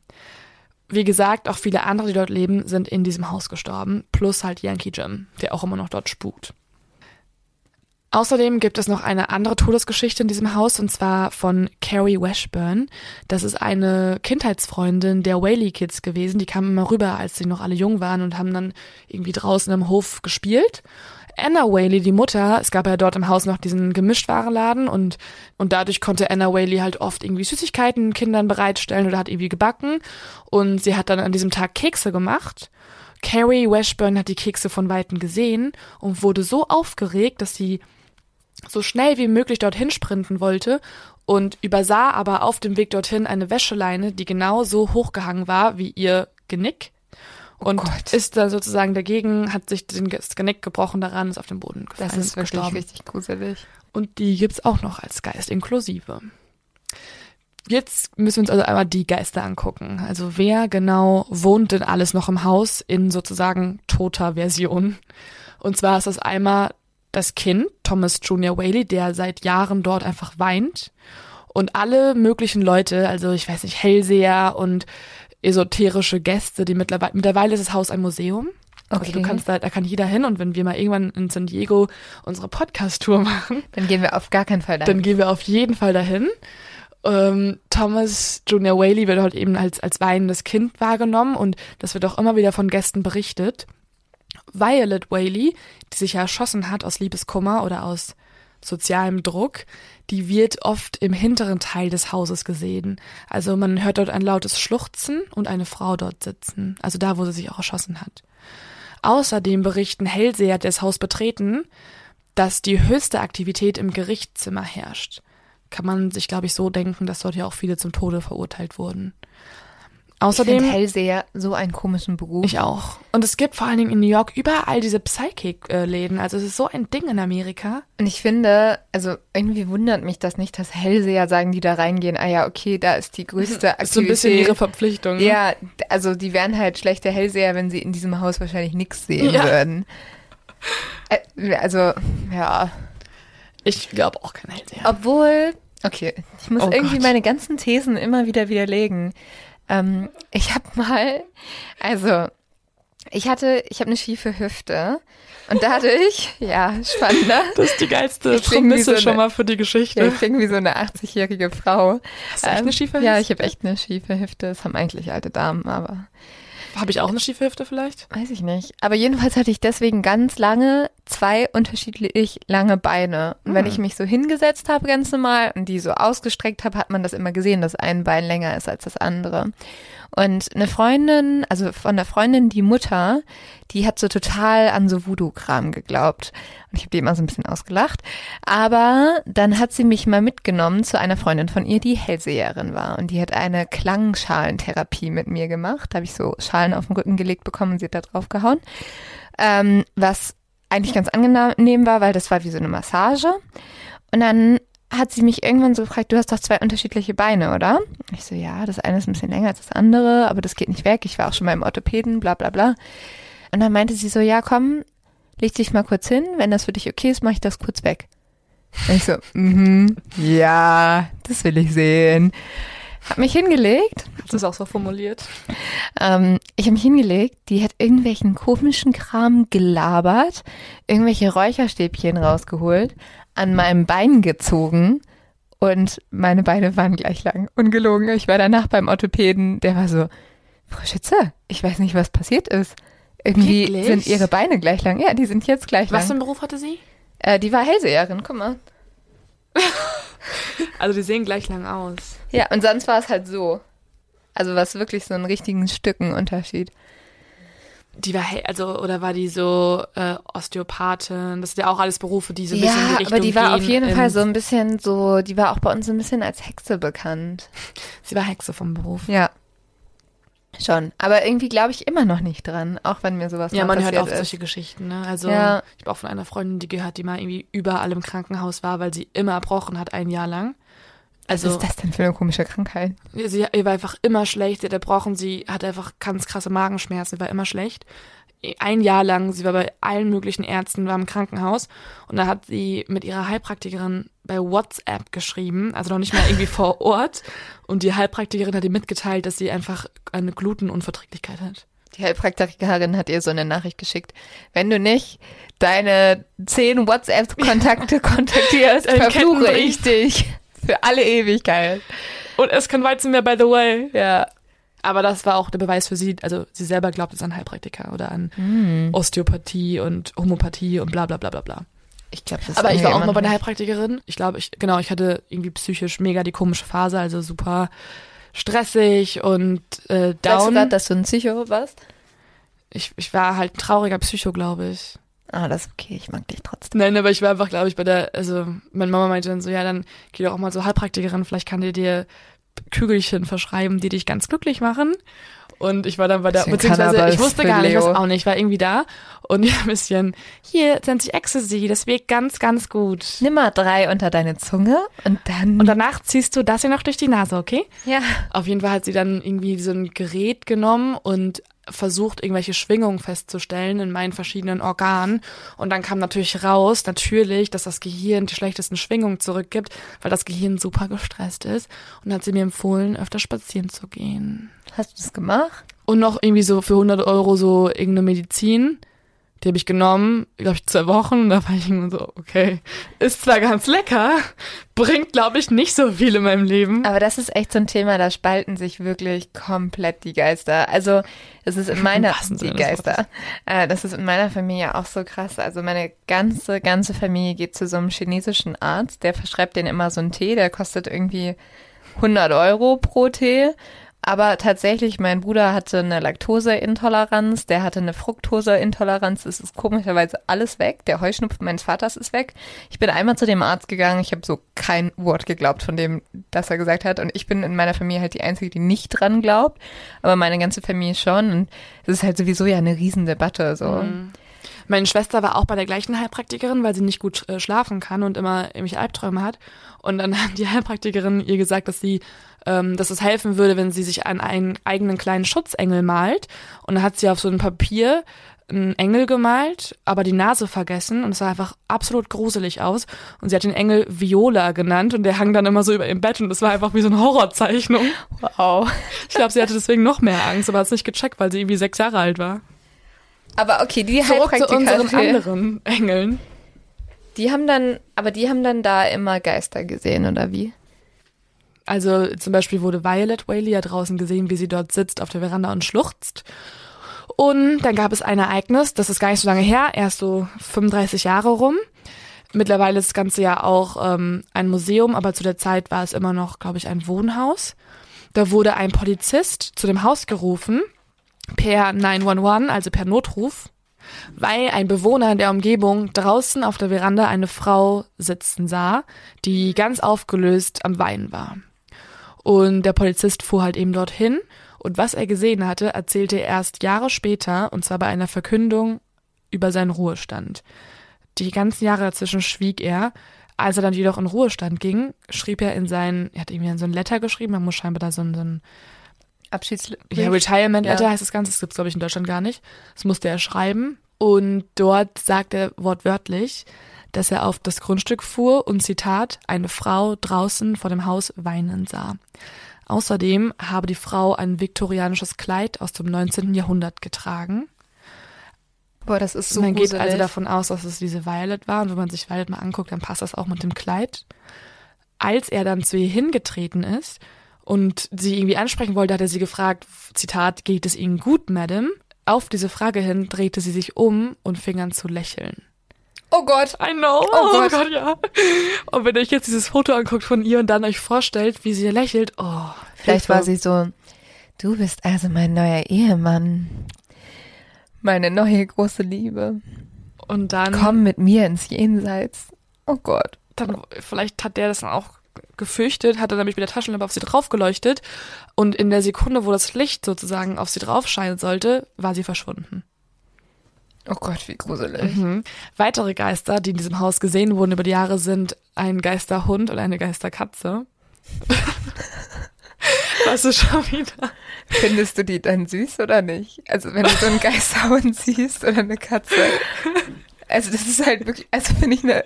Wie gesagt, auch viele andere, die dort leben, sind in diesem Haus gestorben, plus halt Yankee Jim, der auch immer noch dort spukt. Außerdem gibt es noch eine andere Todesgeschichte in diesem Haus und zwar von Carrie Washburn. Das ist eine Kindheitsfreundin der Whaley Kids gewesen. Die kamen immer rüber, als sie noch alle jung waren und haben dann irgendwie draußen im Hof gespielt. Anna Whaley, die Mutter, es gab ja dort im Haus noch diesen Gemischtwarenladen und, und dadurch konnte Anna Whaley halt oft irgendwie Süßigkeiten Kindern bereitstellen oder hat irgendwie gebacken und sie hat dann an diesem Tag Kekse gemacht. Carrie Washburn hat die Kekse von Weitem gesehen und wurde so aufgeregt, dass sie so schnell wie möglich dorthin sprinten wollte und übersah aber auf dem Weg dorthin eine Wäscheleine, die genau so hochgehangen war wie ihr Genick. Und Gott. ist dann sozusagen dagegen, hat sich den- das Genick gebrochen daran, ist auf den Boden gefallen. Das ist wirklich gestorben. richtig gruselig. Und die gibt's auch noch als Geist inklusive. Jetzt müssen wir uns also einmal die Geister angucken. Also wer genau wohnt denn alles noch im Haus in sozusagen toter Version? Und zwar ist das einmal das Kind, Thomas Junior Whaley, der seit Jahren dort einfach weint. Und alle möglichen Leute, also ich weiß nicht, Hellseher und esoterische Gäste, die mittlerweile, mittlerweile ist das Haus ein Museum. Also du Okay. kannst da, da kann jeder hin und wenn wir mal irgendwann in San Diego unsere Podcast-Tour machen, Dann gehen wir auf gar keinen Fall dahin. dann gehen wir auf jeden Fall dahin. Ähm, Thomas Junior Whaley wird halt eben als, als weinendes Kind wahrgenommen und das wird auch immer wieder von Gästen berichtet. Violet Whaley, die sich ja erschossen hat aus Liebeskummer oder aus sozialem Druck, die wird oft im hinteren Teil des Hauses gesehen. Also man hört dort ein lautes Schluchzen und eine Frau dort sitzen. Also da, wo sie sich auch erschossen hat. Außerdem berichten Hellseher, die das Haus betreten, dass die höchste Aktivität im Gerichtszimmer herrscht. Kann man sich, glaube ich, so denken, dass dort ja auch viele zum Tode verurteilt wurden. Ich Außerdem, Hellseher so einen komischen Beruf. ich auch. Und es gibt vor allen Dingen in New York überall diese Psychic-Läden. Also es ist so ein Ding in Amerika. Und ich finde, also irgendwie wundert mich das nicht, dass Hellseher sagen, die da reingehen, ah ja, okay, da ist die größte Aktivität. Ist so ein bisschen ihre Verpflichtung. ne? Ja, also die wären halt schlechte Hellseher, wenn sie in diesem Haus wahrscheinlich nichts sehen Ja. würden. Also, ja. Ich glaube auch kein Hellseher. Obwohl, okay, ich muss Oh irgendwie Gott. meine ganzen Thesen immer wieder widerlegen. Ähm, ich habe mal, also, ich hatte, ich habe eine schiefe Hüfte und dadurch, ja, spannender. Das ist die geilste Prämisse so schon eine- mal für die Ja, Geschichte. ich klinge wie so eine 80-jährige Frau. Hast du echt eine schiefe Ja, Hüfte? ich habe echt eine schiefe Hüfte. Das haben eigentlich alte Damen, aber Habe ich auch eine schiefe Hüfte vielleicht? weiß ich nicht. Aber jedenfalls hatte ich deswegen ganz lange zwei unterschiedlich lange Beine. Und wenn Hm. ich mich so hingesetzt habe ganz normal und die so ausgestreckt habe, hat man das immer gesehen, dass ein Bein länger ist als das andere. Und eine Freundin, also von der Freundin, die Mutter, die hat so total an so Voodoo-Kram geglaubt. Und ich habe die immer so ein bisschen ausgelacht. Aber dann hat sie mich mal mitgenommen zu einer Freundin von ihr, die Hellseherin war. Und die hat eine Klangschalentherapie mit mir gemacht. Da habe ich so Schalen auf den Rücken gelegt bekommen und sie hat da drauf gehauen. Ähm, was eigentlich ganz angenehm war, weil das war wie so eine Massage. Und dann hat sie mich irgendwann so gefragt, du hast doch zwei unterschiedliche Beine, oder? Ich so, ja, das eine ist ein bisschen länger als das andere, aber das geht nicht weg. Ich war auch schon beim Orthopäden, bla bla bla. Und dann meinte sie so, ja, komm, leg dich mal kurz hin. Wenn das für dich okay ist, mache ich das kurz weg. Und ich so, mhm, ja, das will ich sehen. Hab mich hingelegt. Hast du es auch so formuliert? Ähm, ich habe mich hingelegt, die hat irgendwelchen komischen Kram gelabert, irgendwelche Räucherstäbchen rausgeholt, an meinem Bein gezogen und meine Beine waren gleich lang. Ungelogen. Ich war danach beim Orthopäden, der war so, Frau Schütze, ich weiß nicht, was passiert ist. Irgendwie Wirklich? sind ihre Beine gleich lang. Ja, die sind jetzt gleich Was für lang. einen Beruf hatte sie? Äh, die war Hellseherin, guck mal. Also die sehen gleich lang aus. Ja, und sonst war es halt so. Also was wirklich so einen richtigen Stückenunterschied. Die war, also, oder war die so äh, Osteopathin? Das sind ja auch alles Berufe, die so ein bisschen in die Ja, Richtung aber die war auf jeden ähm, Fall so ein bisschen so, die war auch bei uns so ein bisschen als Hexe bekannt. Sie war Hexe vom Beruf. Ja. Schon. Aber irgendwie glaube ich immer noch nicht dran, auch wenn mir sowas Ja, man hört oft ist. solche Geschichten, ne? Also, Ja. ich habe auch von einer Freundin, die gehört, die mal irgendwie überall im Krankenhaus war, weil sie immer erbrochen hat, ein Jahr lang. Also, Was ist das denn für eine komische Krankheit? sie ihr war einfach immer schlecht, sie hat erbrochen, sie hatte einfach ganz krasse Magenschmerzen, sie war immer schlecht. Ein Jahr lang, sie war bei allen möglichen Ärzten, war im Krankenhaus und da hat sie mit ihrer Heilpraktikerin bei WhatsApp geschrieben, also noch nicht mal irgendwie vor Ort und die Heilpraktikerin hat ihr mitgeteilt, dass sie einfach eine Glutenunverträglichkeit hat. Die Heilpraktikerin hat ihr so eine Nachricht geschickt. Wenn du nicht deine zehn WhatsApp-Kontakte kontaktierst, verfluche ich dich für alle Ewigkeit. Und es kann Weizen mehr, by the way. Ja. Aber das war auch der Beweis für sie, also sie selber glaubt jetzt an Heilpraktiker oder an Hm. Osteopathie und Homopathie und bla bla bla bla bla. Ich glaube, das Aber ich war auch mal bei einer Heilpraktikerin. Ich glaube, ich, genau, ich hatte irgendwie psychisch mega die komische Phase, also super stressig und äh, Sagst du down. grad, dass du ein Psycho warst? ich, ich war halt ein trauriger Psycho, glaube ich. Ah, das ist okay, ich mag dich trotzdem. Nein, aber ich war einfach, glaube ich, bei der, also meine Mama meinte dann so, ja, dann geh doch auch mal zur Heilpraktikerin, vielleicht kann die dir Kügelchen verschreiben, die dich ganz glücklich machen. Und ich war dann bei der, beziehungsweise Cannabis ich wusste gar nicht, was auch nicht, ich war irgendwie da und ja, ein bisschen, hier, nennt sich Ecstasy, das wirkt ganz, ganz gut. Nimm mal drei unter deine Zunge und dann. Und danach ziehst du das hier noch durch die Nase, okay? ja. Auf jeden Fall hat sie dann irgendwie so ein Gerät genommen und versucht, irgendwelche Schwingungen festzustellen in meinen verschiedenen Organen. Und dann kam natürlich raus, natürlich, dass das Gehirn die schlechtesten Schwingungen zurückgibt, weil das Gehirn super gestresst ist. Und hat sie mir empfohlen, öfter spazieren zu gehen. Hast du das gemacht? Und noch irgendwie so für 100 Euro so irgendeine Medizin. Die habe ich genommen, glaube ich, zwei Wochen. Da war ich immer so, okay, ist zwar ganz lecker, bringt, glaube ich, nicht so viel in meinem Leben. Aber das ist echt so ein Thema, da spalten sich wirklich komplett die Geister. Also, das ist in meiner, die Geister. Äh, das ist in meiner Familie auch so krass. Also, meine ganze, ganze Familie geht zu so einem chinesischen Arzt, der verschreibt denen immer so einen Tee, der kostet irgendwie 100 Euro pro Tee. Aber tatsächlich, mein Bruder hatte eine Laktoseintoleranz, der hatte eine Fructoseintoleranz. Es ist komischerweise alles weg. Der Heuschnupfen meines Vaters ist weg. Ich bin einmal zu dem Arzt gegangen. Ich habe so kein Wort geglaubt von dem, das er gesagt hat. Und ich bin in meiner Familie halt die Einzige, die nicht dran glaubt. Aber meine ganze Familie schon. Und es ist halt sowieso ja eine Riesendebatte. So. Meine Schwester war auch bei der gleichen Heilpraktikerin, weil sie nicht gut äh, schlafen kann und immer irgendwelche Albträume hat. Und dann hat die Heilpraktikerin ihr gesagt, dass sie, ähm, dass es helfen würde, wenn sie sich an einen eigenen kleinen Schutzengel malt. Und dann hat sie auf so ein Papier einen Engel gemalt, aber die Nase vergessen und es sah einfach absolut gruselig aus. Und sie hat den Engel Viola genannt und der hang dann immer so über im Bett und das war einfach wie so eine Horrorzeichnung. Wow. Ich glaube, sie hatte deswegen noch mehr Angst, aber hat es nicht gecheckt, weil sie irgendwie sechs Jahre alt war. Aber okay, die Zurück zu unseren anderen Engeln. die haben dann, aber die haben dann da immer Geister gesehen, oder wie? Also zum Beispiel wurde Violet Whaley ja draußen gesehen, wie sie dort sitzt auf der Veranda und schluchzt. Und dann gab es ein Ereignis, das ist gar nicht so lange her, erst so 35 Jahre rum. Mittlerweile ist das Ganze ja auch ähm, ein Museum, aber zu der Zeit war es immer noch, glaube ich, ein Wohnhaus. Da wurde ein Polizist zu dem Haus gerufen, per 911, also per Notruf, weil ein Bewohner in der Umgebung draußen auf der Veranda eine Frau sitzen sah, die ganz aufgelöst am Weinen war. Und der Polizist fuhr halt eben dorthin und was er gesehen hatte, erzählte er erst Jahre später, und zwar bei einer Verkündung über seinen Ruhestand. Die ganzen Jahre dazwischen schwieg er. Als er dann jedoch in Ruhestand ging, schrieb er in sein, er hat irgendwie so ein Letter geschrieben, man muss scheinbar da so ein, so ein Abschieds ja, Retirement Letter Ja. heißt das Ganze, das gibt's glaube ich in Deutschland gar nicht. Das musste er schreiben. Und dort sagt er wortwörtlich, dass er auf das Grundstück fuhr und Zitat, eine Frau draußen vor dem Haus weinen sah. Außerdem habe die Frau ein viktorianisches Kleid aus dem 19. Jahrhundert getragen. Boah, das ist so man geht gruselig. also davon aus, dass es diese Violet war. Und wenn man sich Violet mal anguckt, dann passt das auch mit dem Kleid. Als er dann zu ihr hingetreten ist und sie irgendwie ansprechen wollte, hat er sie gefragt, Zitat, geht es Ihnen gut, Madam? Auf diese Frage hin drehte sie sich um und fing an zu lächeln. Oh Gott. I know. Oh Gott. ja. Und wenn ihr euch jetzt dieses Foto anguckt von ihr und dann euch vorstellt, wie sie lächelt, oh. Vielleicht Hilfe. war sie so, du bist also mein neuer Ehemann. Meine neue große Liebe. Und dann, Komm mit mir ins Jenseits. Oh Gott. dann, vielleicht hat der das dann auch gefürchtet, hat er nämlich mit der Taschenlampe auf sie drauf geleuchtet und in der Sekunde, wo das Licht sozusagen auf sie drauf scheinen sollte, war sie verschwunden. Oh Gott, wie gruselig. Mhm. Weitere Geister, die in diesem Haus gesehen wurden über die Jahre, sind ein Geisterhund und eine Geisterkatze. Was ist schon wieder? Findest du die dann süß oder nicht? Also wenn du so einen Geisterhund siehst oder eine Katze. Also das ist halt wirklich, also finde ich eine,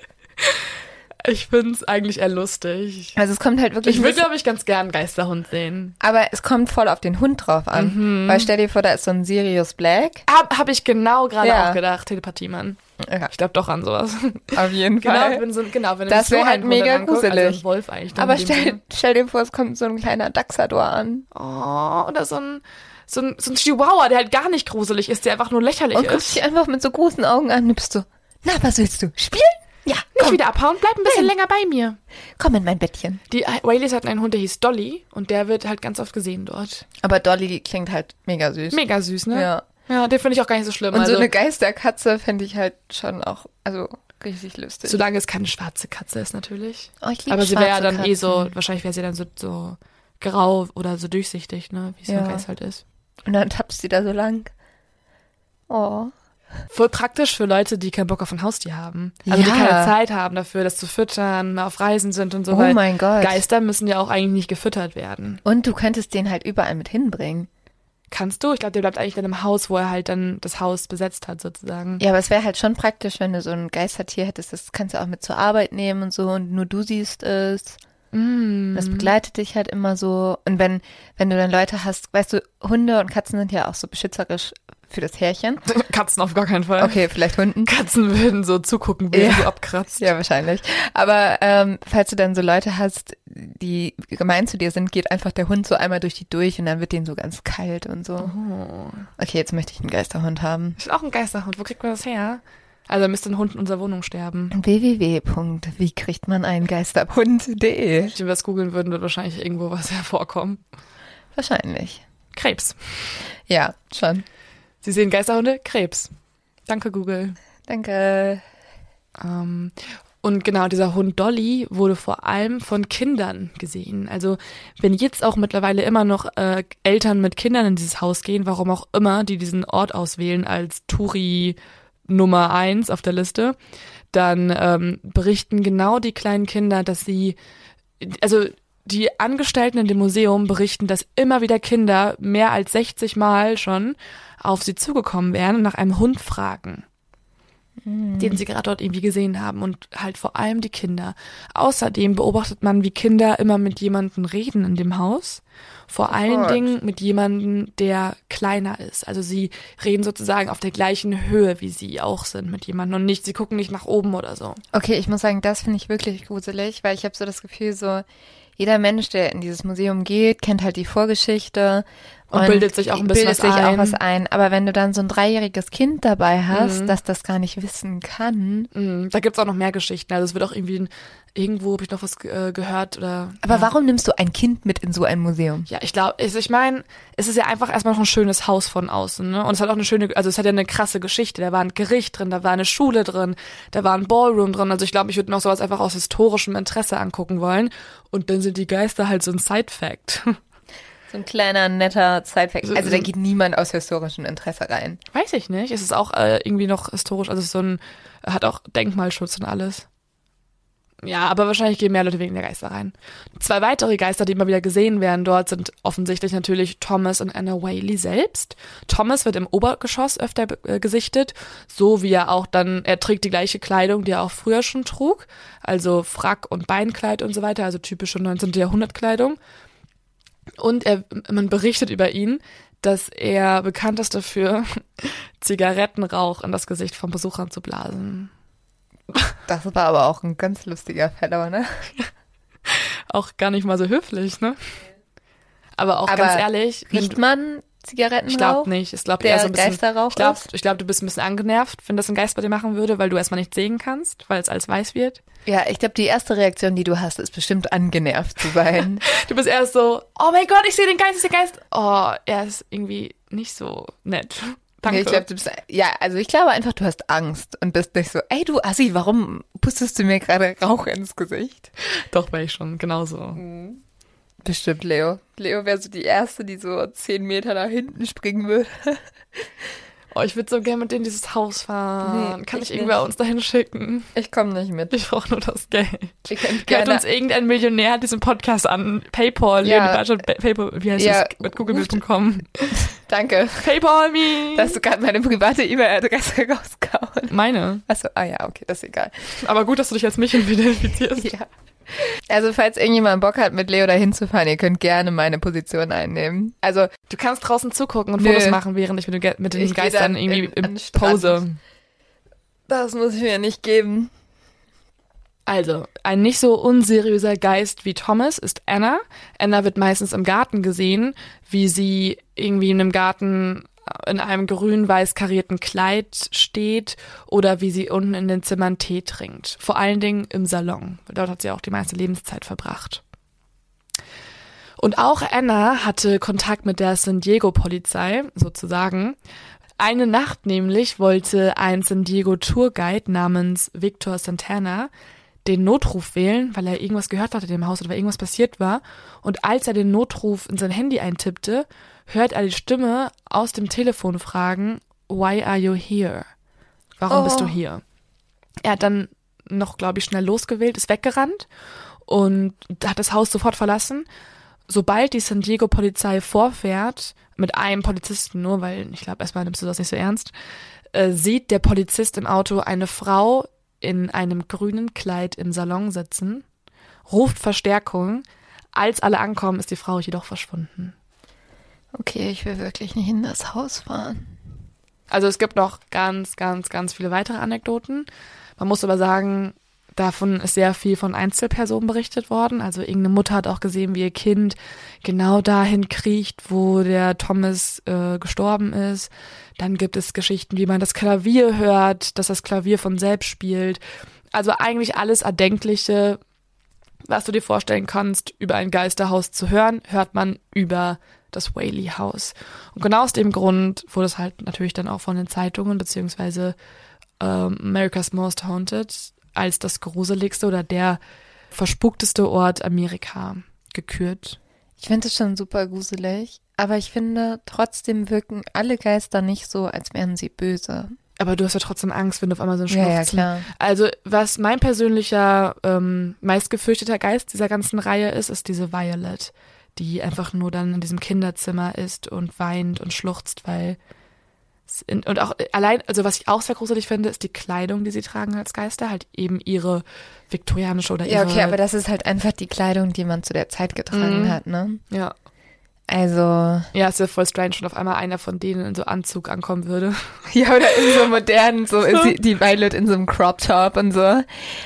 Ich find's eigentlich eher lustig. also es kommt halt wirklich, Ich würde, glaube ich, ganz gern einen Geisterhund sehen. aber es kommt voll auf den Hund drauf an. Weil stell dir vor, da ist so ein Sirius Black. Hab, hab ich genau gerade Ja. auch gedacht, Telepathie, Mann. Ja, Ich glaube doch an sowas. auf jeden Genau, Fall. wenn so, genau, wenn du Das dich so halt mega anguckst, gruselig. Also Wolf eigentlich. Aber stell, stell dir vor, es kommt so ein kleiner Dachsador an. Oh, oder so ein, so ein, so ein Chihuahua, der halt gar nicht gruselig ist, der einfach nur lächerlich Und guckst ist. dich einfach mit so großen Augen an und bist so, na, was willst du? Spielen? Ja, Nicht komm, wieder abhauen, bleib ein bisschen Nein. länger bei mir. komm in mein Bettchen. Die Whaleys hatten einen Hund, der hieß Dolly und der wird halt ganz oft gesehen dort. Aber Dolly klingt halt mega süß. Mega süß, ne? Ja. Ja, den finde ich auch gar nicht so schlimm. Und also, so eine Geisterkatze fände ich halt schon auch, also richtig lustig. solange es keine schwarze Katze ist, natürlich. oh, ich lieb Aber sie wäre ja dann eh so, Katzen. wahrscheinlich wäre sie dann so, so grau oder so durchsichtig, ne? Wie es Ja. ein Geist halt ist. Und dann tappst sie da so lang. Oh. Voll praktisch für Leute, die keinen Bock auf ein Haustier haben. Also die Ja. keine Zeit haben dafür, das zu füttern, mal auf Reisen sind und so. Oh weil mein Gott. Geister müssen ja auch eigentlich nicht gefüttert werden. Und du könntest den halt überall mit hinbringen. Kannst du? Ich glaube, der bleibt eigentlich dann im Haus, wo er halt dann das Haus besetzt hat, sozusagen. Ja, aber es wäre halt schon praktisch, wenn du so ein Geistertier hättest. Das kannst du auch mit zur Arbeit nehmen und so und nur du siehst es. Mm. Das begleitet dich halt immer so. Und wenn, wenn du dann Leute hast, weißt du, Hunde und Katzen sind ja auch so beschützerisch für das Härchen. Katzen auf gar keinen Fall. Okay, vielleicht Hunden. Katzen würden so zugucken, wie Ja. du abkratzt. Ja, wahrscheinlich. Aber ähm, falls du dann so Leute hast, die gemein zu dir sind, geht einfach der Hund so einmal durch die durch und dann wird denen so ganz kalt und so. Oh. Okay, jetzt möchte ich einen Geisterhund haben. Ist auch ein Geisterhund. Wo kriegt man das her? Also müsste ein Hund in unserer Wohnung sterben. www.wie kriegt man einen Geisterhund.de Wenn wir das googeln würden, wird wahrscheinlich irgendwo was hervorkommen. Wahrscheinlich. Krebs. Ja, schon. Sie sehen Geisterhunde? Krebs. Danke, Google. Danke. Ähm, und genau, dieser Hund Dolly wurde vor allem von Kindern gesehen. Also wenn jetzt auch mittlerweile immer noch äh, Eltern mit Kindern in dieses Haus gehen, warum auch immer, die diesen Ort auswählen als Touri Nummer eins auf der Liste, dann ähm, berichten genau die kleinen Kinder, dass sie, also die Angestellten in dem Museum berichten, dass immer wieder Kinder mehr als 60 Mal schon auf sie zugekommen wären und nach einem Hund fragen den sie gerade dort irgendwie gesehen haben und halt vor allem die Kinder. Außerdem beobachtet man, wie Kinder immer mit jemandem reden in dem Haus. Vor allen Gott. Dingen mit jemandem, der kleiner ist. Also sie reden sozusagen auf der gleichen Höhe, wie sie auch sind mit jemandem und nicht, sie gucken nicht nach oben oder so. Okay, ich muss sagen, das finde ich wirklich gruselig, weil ich habe so das Gefühl, so jeder Mensch, der in dieses Museum geht, kennt halt die Vorgeschichte Und bildet sich auch ein bisschen bildet was sich auch ein. was ein. Aber wenn du dann so ein dreijähriges Kind dabei hast, Mhm. das das gar nicht wissen kann. Mm, Da gibt's auch noch mehr Geschichten. Also es wird auch irgendwie, ein- irgendwo habe ich noch was äh, gehört oder. Aber ja. warum nimmst du ein Kind mit in so ein Museum? Ja, ich glaube, ich, ich meine, es ist ja einfach erstmal noch ein schönes Haus von außen, ne? Und es hat auch eine schöne, also es hat ja eine krasse Geschichte. Da war ein Gericht drin, da war eine Schule drin, da war ein Ballroom drin. Also ich glaube, ich würde mir auch sowas einfach aus historischem Interesse angucken wollen. Und dann sind die Geister halt so ein Side-Fact. So ein kleiner, netter. So- Also da geht niemand aus historischem Interesse rein. Weiß ich nicht. Es ist auch äh, irgendwie noch historisch, also es ist so ein, hat auch Denkmalschutz und alles. Ja, aber wahrscheinlich gehen mehr Leute wegen der Geister rein. Zwei weitere Geister, die immer wieder gesehen werden dort, sind offensichtlich natürlich Thomas und Anna Whaley selbst. Thomas wird im Obergeschoss öfter äh, gesichtet, so wie er auch dann, er trägt die gleiche Kleidung, die er auch früher schon trug, also Frack und Beinkleid und so weiter, also typische 19. Jahrhundert Kleidung. Und er, man berichtet über ihn, dass er bekannt ist dafür, Zigarettenrauch in das Gesicht von Besuchern zu blasen. Das war aber auch ein ganz lustiger Fellow, ne? Auch gar nicht mal so höflich, ne? Aber auch Aber ganz ehrlich, Riecht man Zigarettenrauch? ich glaube nicht. Ich glaube der so ein bisschen. Geisterrauch Ich glaube, ist? ich glaub, du bist ein bisschen angenervt, wenn das ein Geist bei dir machen würde, weil du erstmal nicht sehen kannst, weil es alles weiß wird. Ja, ich glaube, die erste Reaktion, die du hast, ist bestimmt angenervt zu sein. Du bist erst so, oh mein Gott, ich sehe den Geist, den Geist. Oh, er ist irgendwie nicht so nett. Danke. Ich glaube, du bist, ja, also ich glaube einfach, du hast Angst und bist nicht so, ey du Assi, warum pustest du mir gerade Rauch ins Gesicht? Doch, wäre ich schon, genauso. Bestimmt Leo. Leo wäre so die Erste, die so zehn Meter nach hinten springen würde. Oh, ich würde so gerne mit denen dieses Haus fahren. Nee, Kann ich ich irgendwer nicht. uns dahin schicken? Ich komme nicht mit. Ich brauche nur das Geld. Ihr könnt Hört gerne, uns irgendein Millionär diesen Podcast an. Paypal, Ja. Ba- Paypal, wie heißt Ja, das? Mit google.com. danke, Paypal me! dass du gerade meine private E-Mail-Adresse rausgehauen. Meine. Achso, ah ja, okay, das ist egal. Aber gut, dass du dich als mich identifizierst. Ja. Also, falls irgendjemand Bock hat, mit Leo da hinzufahren, ihr könnt gerne meine Position einnehmen. Also, Du kannst draußen zugucken und Nö. Fotos machen, während ich mit, den Ge- mit den Ich Geistern dann irgendwie in- Strand. Pose. das muss ich mir nicht geben. Also, ein nicht so unseriöser Geist wie Thomas ist Anna. Anna wird meistens im Garten gesehen, wie sie irgendwie in einem Garten in einem grün-weiß karierten Kleid steht oder wie sie unten in den Zimmern Tee trinkt. Vor allen Dingen im Salon. Dort hat sie auch die meiste Lebenszeit verbracht. Und auch Anna hatte Kontakt mit der San Diego Polizei, sozusagen, Eine Nacht nämlich wollte ein San Diego Tourguide namens Victor Santana den Notruf wählen, weil er irgendwas gehört hatte in dem Haus oder weil irgendwas passiert war. Und als er den Notruf in sein Handy eintippte, hört er die Stimme aus dem Telefon fragen, Why are you here? Warum Oh. bist du hier? Er hat dann noch, glaube ich, schnell losgewählt, ist weggerannt und hat das Haus sofort verlassen. Sobald die San Diego Polizei vorfährt, mit einem Polizisten nur, weil ich glaube, erstmal nimmst du das nicht so ernst, äh, sieht der Polizist im Auto eine Frau in einem grünen Kleid im Salon sitzen, ruft Verstärkung. Als alle ankommen, ist die Frau jedoch verschwunden. Okay, ich will wirklich nicht in das Haus fahren. Also es gibt noch ganz, ganz, ganz viele weitere Anekdoten. Man muss aber sagen, davon ist sehr viel von Einzelpersonen berichtet worden. Also irgendeine Mutter hat auch gesehen, wie ihr Kind genau dahin kriecht, wo der Thomas äh, gestorben ist. Dann gibt es Geschichten, wie man das Klavier hört, dass das Klavier von selbst spielt. Also eigentlich alles Erdenkliche, was du dir vorstellen kannst, über ein Geisterhaus zu hören, hört man über das Whaley House. Und genau aus dem Grund wurde es halt natürlich dann auch von den Zeitungen beziehungsweise ähm, America's Most Haunted als das gruseligste oder der verspukteste Ort Amerika gekürt. Ich finde es schon super gruselig, aber ich finde, trotzdem wirken alle Geister nicht so, als wären sie böse. Aber du hast ja trotzdem Angst, wenn du auf einmal so ein Ja, ja, klar. Also, was mein persönlicher ähm, meistgefürchteter Geist dieser ganzen Reihe ist, ist diese Violet, die einfach nur dann in diesem Kinderzimmer ist und weint und schluchzt, weil es in, und auch allein, also was ich auch sehr gruselig finde, ist die Kleidung, die sie tragen als Geister, halt eben ihre viktorianische oder ihre Ja, okay, aber das ist halt einfach die Kleidung, die man zu der Zeit getragen Mhm. hat, ne? ja, Also, ja, ist ja voll strange, wenn auf einmal einer von denen in so Anzug ankommen würde. ja, oder in so modernen, so die Violet in so einem Crop Top und so.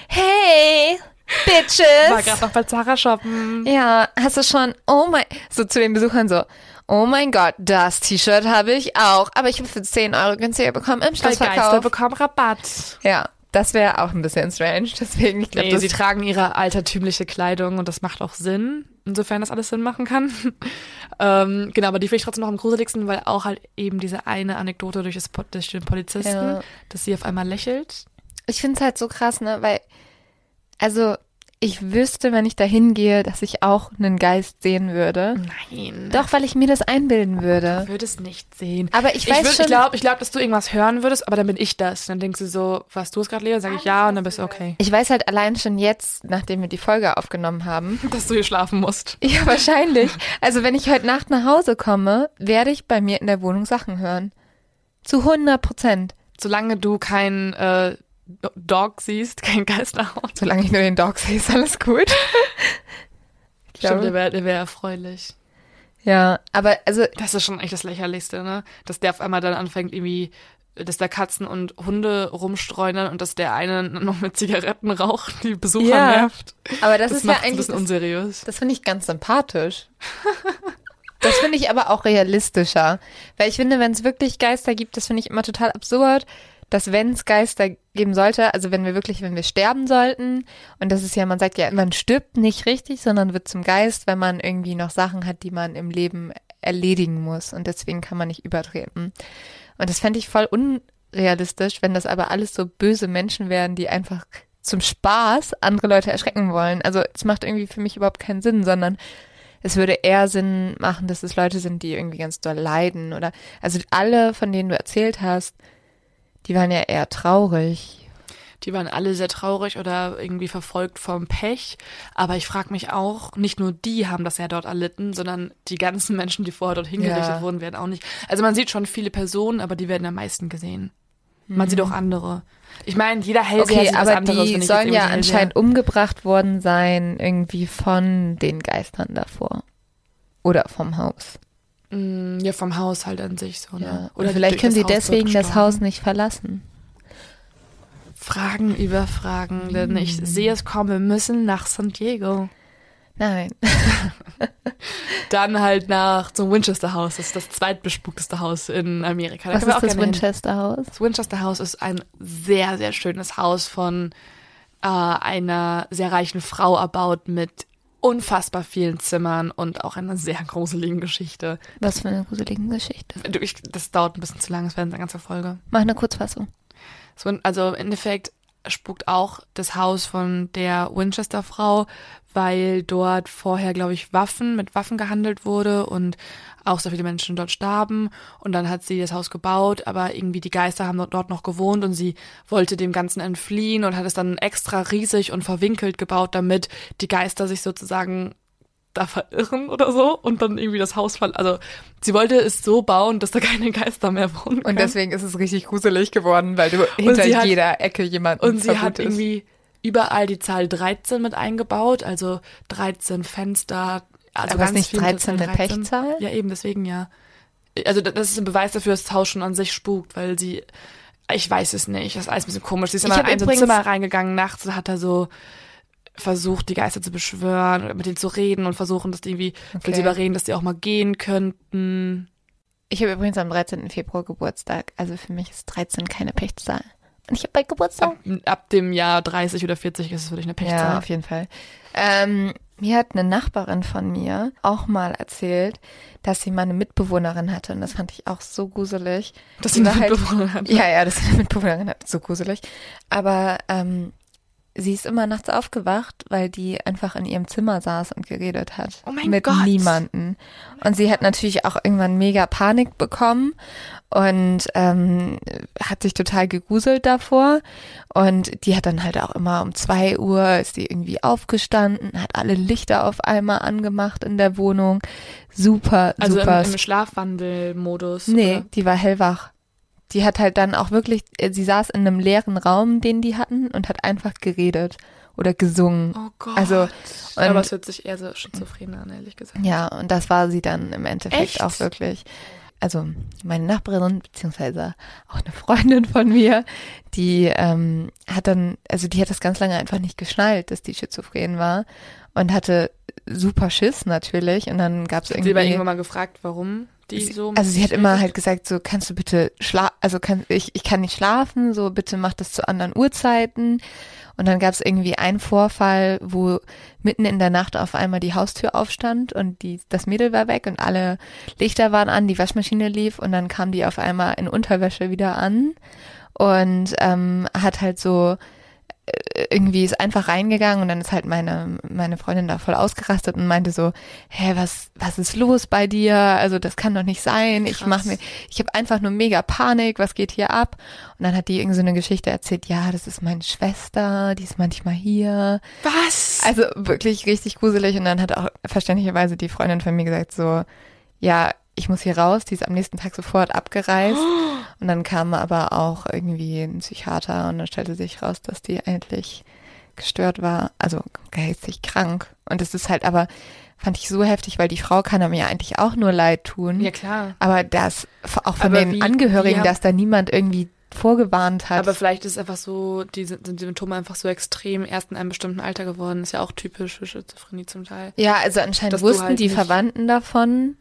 Hey, Bitches! War gerade noch bei Zara shoppen. Ja, hast du schon, oh mein, so zu den Besuchern so, oh mein Gott, das T-Shirt habe ich auch, aber ich habe für 10 Euro günstiger bekommen im Weil Geister Schlussverkauf. bekommen Rabatt. Ja, das wäre auch ein bisschen strange, deswegen, ich glaube, Nee, sie tragen ihre altertümliche Kleidung und das macht auch Sinn, insofern das alles Sinn machen kann. ähm, genau, aber die finde ich trotzdem noch am gruseligsten, weil auch halt eben diese eine Anekdote durch, das, durch den Polizisten, Ja. dass sie auf einmal lächelt. Ich finde es halt so krass, ne, weil, also, ich wüsste, wenn ich da hingehe, dass ich auch einen Geist sehen würde. Nein. Doch, weil ich mir das einbilden würde. Du würdest nicht sehen. Aber ich Ich, weiß würd- schon, ich glaube, ich glaub, dass du irgendwas hören würdest, aber dann bin ich das. Dann denkst du so, was du es gerade Lea? Sag ich ja und dann bist du okay. ich weiß halt allein schon jetzt, nachdem wir die Folge aufgenommen haben, Dass du hier schlafen musst. ja, wahrscheinlich. Also, wenn ich heute Nacht nach Hause komme, werde ich bei mir in der Wohnung Sachen hören. Zu 100 Prozent. Solange du kein äh, Dog siehst, kein Geisterhaus. Solange ich nur den Dog sehe, ist alles gut. Ich Stimmt, der glaube, wäre wär erfreulich. ja, aber also, Das ist schon echt das Lächerlichste, ne? Dass der auf einmal dann anfängt, irgendwie, dass da Katzen und Hunde rumstreunern und dass der eine noch mit Zigaretten raucht, die Besucher Ja. nervt. aber das, Das, ist ja macht ein eigentlich bisschen das, unseriös. Das finde ich ganz sympathisch. Das finde ich aber auch realistischer. Weil ich finde, wenn es wirklich Geister gibt, das finde ich immer total absurd, dass wenn es Geister geben sollte, also wenn wir wirklich, wenn wir sterben sollten, und das ist ja, man sagt ja, man stirbt nicht richtig, sondern wird zum Geist, wenn man irgendwie noch Sachen hat, die man im Leben erledigen muss. Und deswegen kann man nicht übertreten. Und das fände ich voll unrealistisch, wenn das aber alles so böse Menschen wären, die einfach zum Spaß andere Leute erschrecken wollen. Also es macht irgendwie für mich überhaupt keinen Sinn, sondern es würde eher Sinn machen, dass es Leute sind, die irgendwie ganz doll leiden oder also alle, von denen du erzählt hast, die waren ja eher traurig. Die waren alle sehr traurig oder irgendwie verfolgt vom Pech. Aber ich frage mich auch, nicht nur die haben das ja dort erlitten, sondern die ganzen Menschen, die vorher dort hingerichtet Ja. wurden, werden auch nicht. Also man sieht schon viele Personen, aber die werden am meisten gesehen. Man sieht auch andere. Ich meine, jeder Mhm. Okay, was aber anderes. die sollen ja anscheinend umgebracht worden sein, irgendwie von den Geistern davor. Oder vom Haus. Mm, Ja, vom Haushalt an sich so, ne? Ja. Oder vielleicht können sie Haus deswegen das. Haus nicht verlassen. Fragen über Fragen, denn ich sehe es kommen, wir müssen nach San Diego. Nein. Dann halt nach zum Winchester House, das ist das zweitbespukteste Haus in Amerika. Da Was ist das. Winchester Haus? Das Winchester House ist ein sehr, sehr schönes Haus von äh, einer sehr reichen Frau erbaut mit unfassbar vielen Zimmern und auch einer sehr gruseligen Geschichte. Was für eine gruselige Geschichte. Ich, das dauert ein bisschen zu lang, es wäre eine ganze Folge. Mach eine Kurzfassung. So, also im Endeffekt spukt auch das Haus von der Winchester-Frau, weil dort vorher, glaube ich, Waffen, mit Waffen gehandelt wurde und auch so viele Menschen dort starben. Und dann hat sie das Haus gebaut, aber irgendwie die Geister haben dort, dort noch gewohnt und sie wollte dem Ganzen entfliehen und hat es dann extra riesig und verwinkelt gebaut, damit die Geister sich sozusagen da verirren oder so und dann irgendwie das Haus fall. Also sie wollte es so bauen, dass da keine Geister mehr wohnen können. Und deswegen ist es richtig gruselig geworden, weil du hinter hat- jeder Ecke jemanden Und sie hat irgendwie überall die Zahl 13 mit eingebaut, also 13 Fenster. Also Aber ganz nicht viel mit der 13 Zahl eine Pechzahl? Ja, eben, deswegen ja. Also da- das ist ein Beweis dafür, dass das Haus schon an sich spukt, weil sie, ich weiß es nicht, das ist alles ein bisschen komisch. Sie ist immer in so ein übrigens- Zimmer reingegangen, nachts hat er so versucht, die Geister zu beschwören oder mit denen zu reden und versuchen, dass die irgendwie, will Okay. sie überreden, dass die auch mal gehen könnten. Ich habe übrigens am 13. Februar Geburtstag. Also für mich ist 13 keine Pechzahl. Und ich habe bald Geburtstag. Ab, ab dem Jahr 30 oder 40 ist es wirklich eine Ja, Pechzahl. auf jeden Fall. Ähm, mir hat eine Nachbarin von mir auch mal erzählt, dass sie mal eine Mitbewohnerin hatte. Und das fand ich auch so gruselig. Dass sie eine halt- Mitbewohnerin hat. Ja, ja, dass sie eine Mitbewohnerin hat. So gruselig. Aber ähm, sie ist immer nachts aufgewacht, weil die einfach in ihrem Zimmer saß und geredet hat. Oh mein mit Gott. niemanden. Und sie hat natürlich auch irgendwann mega Panik bekommen und ähm, hat sich total gegruselt davor. Und die hat dann halt auch immer um zwei Uhr ist die irgendwie aufgestanden, hat alle Lichter auf einmal angemacht in der Wohnung. Super, Also super. im, im Schlafwandelmodus. Nee, oder? die war hellwach. Die hat halt dann auch wirklich, äh, sie saß in einem leeren Raum, den die hatten, und hat einfach geredet oder gesungen. Oh Gott. Also, und- aber es hört sich eher so schizophren an, ehrlich gesagt. Ja, und das war sie dann im Endeffekt Echt? auch wirklich. Also meine Nachbarin, beziehungsweise auch eine Freundin von mir, die ähm, hat dann, also die hat das ganz lange einfach nicht geschnallt, dass die schizophren war und hatte super Schiss natürlich und dann gab es Hat sie irgendwie irgendwann mal gefragt, warum die Sie- so. Also sie hat immer halt gesagt, so kannst du bitte schla also kann ich ich kann nicht schlafen, so bitte mach das zu anderen Uhrzeiten. Und dann gab es irgendwie einen Vorfall, wo mitten in der Nacht auf einmal die Haustür aufstand und die das Mädel war weg und alle Lichter waren an, die Waschmaschine lief und dann kam die auf einmal in Unterwäsche wieder an und ähm, hat halt so irgendwie ist einfach reingegangen und dann ist halt meine meine Freundin da voll ausgerastet und meinte so, hä, was was ist los bei dir? Also das kann doch nicht sein. Ich Krass. mach mir ich habe einfach nur mega Panik, was geht hier ab? Und dann hat die irgendwie so eine Geschichte erzählt, ja, das ist meine Schwester, die ist manchmal hier. Was? Also wirklich richtig gruselig und dann hat auch verständlicherweise die Freundin von mir gesagt so, ja, ich muss hier raus, die ist am nächsten Tag sofort abgereist. Und dann kam aber auch irgendwie ein Psychiater und dann stellte sich raus, dass die eigentlich gestört war, also geistig krank. Und das ist halt aber, fand ich so heftig, weil die Frau kann einem ja eigentlich auch nur leid tun. ja, klar. Aber das, auch von Aber den wie- Angehörigen, haben- dass da niemand irgendwie vorgewarnt hat. Aber vielleicht ist es einfach so, die sind die Symptome einfach so extrem erst in einem bestimmten Alter geworden. Ist ja auch typisch für Schizophrenie zum Teil. ja, also anscheinend wussten halt die Verwandten davon.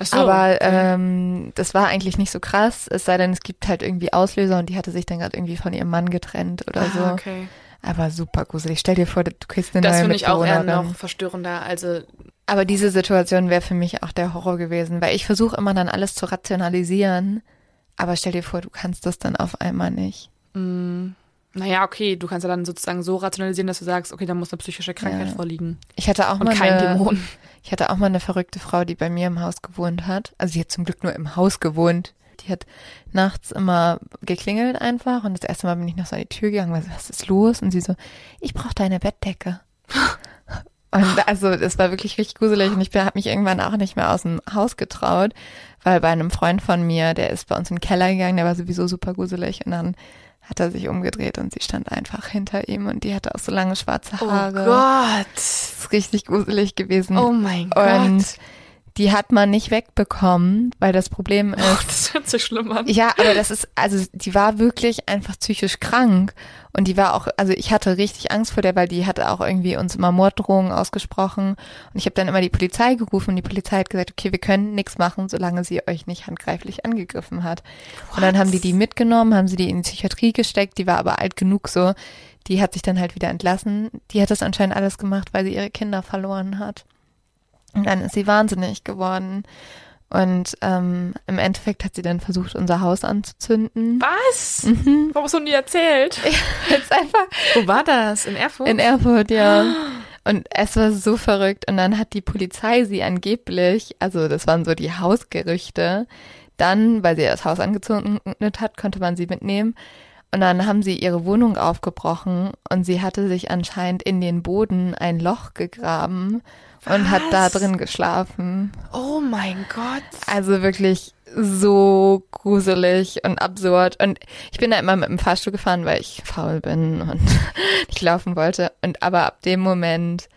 So, aber okay. ähm, das war eigentlich nicht so krass, es sei denn, es gibt halt irgendwie Auslöser und die hatte sich dann gerade irgendwie von ihrem Mann getrennt oder so. ah, okay. Aber super gruselig. Stell dir vor, du kriegst eine Das neue finde ich auch eher noch verstörender. Also Aber diese Situation wäre für mich auch der Horror gewesen, weil ich versuche immer dann alles zu rationalisieren. Aber stell dir vor, du kannst das dann auf einmal nicht. mh, naja, okay, du kannst ja dann sozusagen so rationalisieren, dass du sagst, okay, da muss eine psychische Krankheit Ja. vorliegen. Ich hatte auch Und mal kein eine, Dämon. Ich hatte auch mal eine verrückte Frau, die bei mir im Haus gewohnt hat. Also sie hat zum Glück nur im Haus gewohnt. Die hat nachts immer geklingelt einfach und das erste Mal bin ich noch so an die Tür gegangen, weil so, was ist los? Und sie so, ich brauche deine Bettdecke. Und also es war wirklich richtig gruselig und ich habe mich irgendwann auch nicht mehr aus dem Haus getraut, weil bei einem Freund von mir, der ist bei uns in den Keller gegangen, der war sowieso super gruselig und dann hat er sich umgedreht und sie stand einfach hinter ihm und die hatte auch so lange schwarze Oh Haare. Gott. Das ist richtig gruselig gewesen. Oh mein Und Gott. Die hat man nicht wegbekommen, weil das Problem ist, Oh, das hört sich schlimm an. ja, aber das ist, also die war wirklich einfach psychisch krank. Und die war auch, also ich hatte richtig Angst vor der, weil die hatte auch irgendwie uns immer Morddrohungen ausgesprochen. Und ich habe dann immer die Polizei gerufen und die Polizei hat gesagt, okay, wir können nichts machen, solange sie euch nicht handgreiflich angegriffen hat. Und dann haben die die mitgenommen, haben sie die in die Psychiatrie gesteckt, die war aber alt genug so. Die hat sich dann halt wieder entlassen. Die hat das anscheinend alles gemacht, weil sie ihre Kinder verloren hat. Und dann ist sie wahnsinnig geworden. Und ähm, im Endeffekt hat sie dann versucht, unser Haus anzuzünden. Was? Mhm. Warum hast du nie erzählt? Jetzt einfach Wo war das? In Erfurt? in Erfurt, ja. Und es war so verrückt. Und dann hat die Polizei sie angeblich, also das waren so die Hausgerüchte, dann, weil sie das Haus angezündet hat, konnte man sie mitnehmen. Und dann haben sie ihre Wohnung aufgebrochen und sie hatte sich anscheinend in den Boden ein Loch gegraben und hat da drin geschlafen. oh mein Gott. Also wirklich so gruselig und absurd. Und ich bin da immer mit dem Fahrstuhl gefahren, weil ich faul bin und nicht laufen wollte. Und aber ab dem Moment,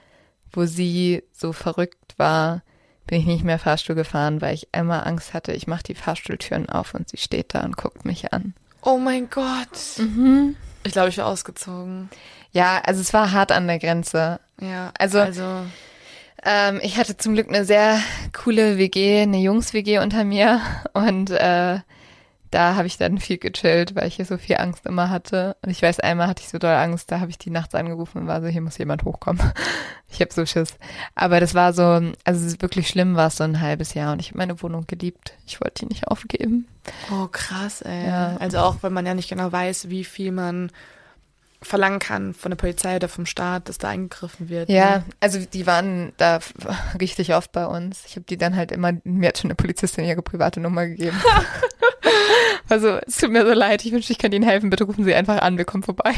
wo sie so verrückt war, bin ich nicht mehr Fahrstuhl gefahren, weil ich immer Angst hatte, ich mache die Fahrstuhltüren auf und sie steht da und guckt mich an. Oh mein Gott. Mhm. Ich glaube, ich wäre ausgezogen. Ja, also es war hart an der Grenze. Ja, Also- also Ähm, ich hatte zum Glück eine sehr coole WG, eine Jungs-WG unter mir und äh, da habe ich dann viel gechillt, weil ich hier so viel Angst immer hatte. Und ich weiß, einmal hatte ich so doll Angst, da habe ich die nachts angerufen und war so, hier muss jemand hochkommen. Ich habe so Schiss. Aber das war so, also es ist wirklich schlimm war es so ein halbes Jahr und ich habe meine Wohnung geliebt. Ich wollte die nicht aufgeben. Oh, krass, ey. Ja. Also auch, wenn man ja nicht genau weiß, wie viel man verlangen kann von der Polizei oder vom Staat, dass da eingegriffen wird. Ja, Ne? also die waren da richtig oft bei uns. Ich habe die dann halt immer, mir hat schon eine Polizistin ihre private Nummer gegeben. also es tut mir so leid, ich wünschte, ich könnte Ihnen helfen. Bitte rufen Sie einfach an, wir kommen vorbei.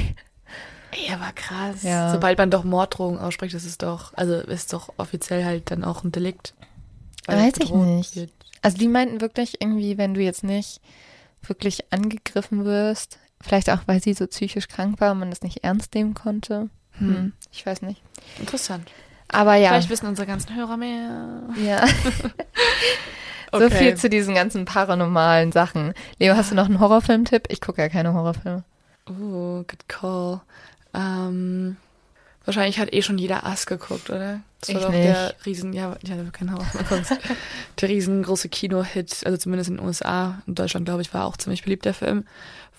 Ey, aber krass. Ja. Sobald man doch Morddrohungen ausspricht, das ist doch, also ist doch offiziell halt dann auch ein Delikt. Weiß ich nicht. wird. Also die meinten wirklich irgendwie, wenn du jetzt nicht wirklich angegriffen wirst, vielleicht auch, weil sie so psychisch krank war und man das nicht ernst nehmen konnte. Hm, Hm. ich weiß nicht. Interessant. Aber ja, Vielleicht wissen unsere ganzen Hörer mehr. ja. so viel zu diesen ganzen paranormalen Sachen. Leo, hast du noch einen Horrorfilm-Tipp? Ich gucke ja keine Horrorfilme. Oh, good call. Ähm, wahrscheinlich hat eh schon jeder Ass geguckt, oder? Das war Ich doch nicht. der riesen, ja, ja, kein Horror, mal kurz. der riesengroße Kino-Hit, also zumindest in den USA. In Deutschland, glaube ich, war auch ziemlich beliebt der Film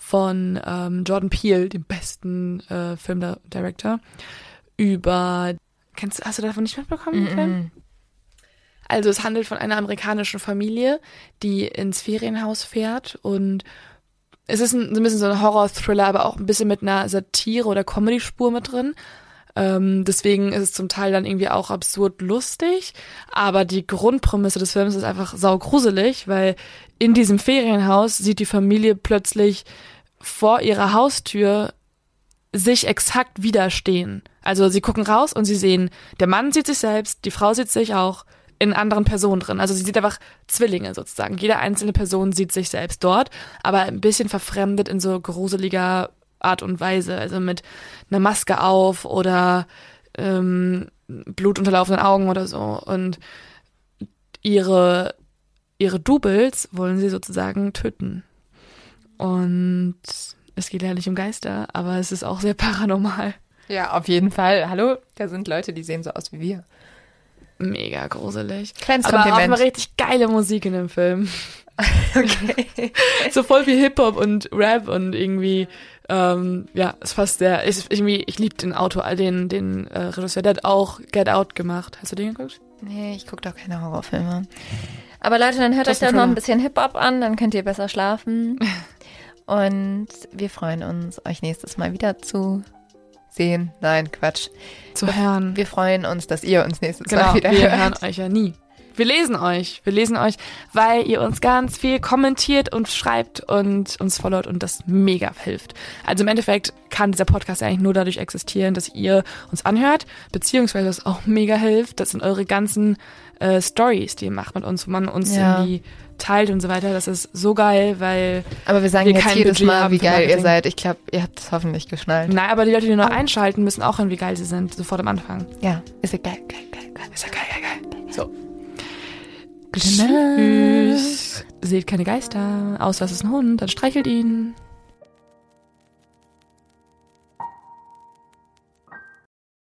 von ähm, Jordan Peele, dem besten äh, Filmdirector, über, kennst du, hast du davon nicht mitbekommen, den Film? Mhm. Also es handelt von einer amerikanischen Familie, die ins Ferienhaus fährt und es ist ein, ein bisschen so ein Horror-Thriller, aber auch ein bisschen mit einer Satire- oder Comedy-Spur mit drin. Ähm, deswegen ist es zum Teil dann irgendwie auch absurd lustig, aber die Grundprämisse des Films ist einfach saugruselig, weil in diesem Ferienhaus sieht die Familie plötzlich vor ihrer Haustür sich exakt widerstehen. Also sie gucken raus und sie sehen, der Mann sieht sich selbst, die Frau sieht sich auch in anderen Personen drin. Also sie sieht einfach Zwillinge sozusagen. Jede einzelne Person sieht sich selbst dort, aber ein bisschen verfremdet in so gruseliger Art und Weise. Also mit einer Maske auf oder ähm, blutunterlaufenden Augen oder so. Und ihre, ihre Doubles wollen sie sozusagen töten. Und es geht ja nicht um Geister, aber es ist auch sehr paranormal. Ja, auf jeden Fall. Hallo, da sind Leute, die sehen so aus wie wir. Mega gruselig. Kleines Aber auch Kompliment. mal richtig geile Musik in dem Film. Okay. so voll wie Hip-Hop und Rap und irgendwie, ähm, ja, es passt sehr. Ich, irgendwie, ich liebe den Autor, den, den äh, Regisseur, der hat auch Get Out gemacht. Hast du den geguckt? Nee, ich gucke doch keine Horrorfilme. Aber Leute, dann hört Das euch ist doch noch ein bisschen Hip-Hop an, dann könnt ihr besser schlafen. Und wir freuen uns, euch nächstes Mal wieder zu sehen. Nein, Quatsch. Zu hören. Wir freuen uns, dass ihr uns nächstes Genau, Mal wieder wir hört. hören euch ja nie. Wir lesen euch. Wir lesen euch, weil ihr uns ganz viel kommentiert und schreibt und uns followt und das mega hilft. Also im Endeffekt kann dieser Podcast eigentlich nur dadurch existieren, dass ihr uns anhört, beziehungsweise was auch mega hilft, das sind eure ganzen äh, Stories, die ihr macht mit uns, wo man uns Ja. irgendwie teilt und so weiter. Das ist so geil, weil, Aber wir sagen wir jetzt jedes Budget Mal, wie geil ihr seid. Ich glaube, ihr habt es hoffentlich geschnallt. nein, aber die Leute, die nur Oh. einschalten, müssen auch hören, wie geil sie sind, sofort am Anfang. Ja, ist ja geil, geil, geil, geil. Ist ja geil, geil, geil. So. Nacht. Seht keine Geister, außer es ist ein Hund, dann streichelt ihn.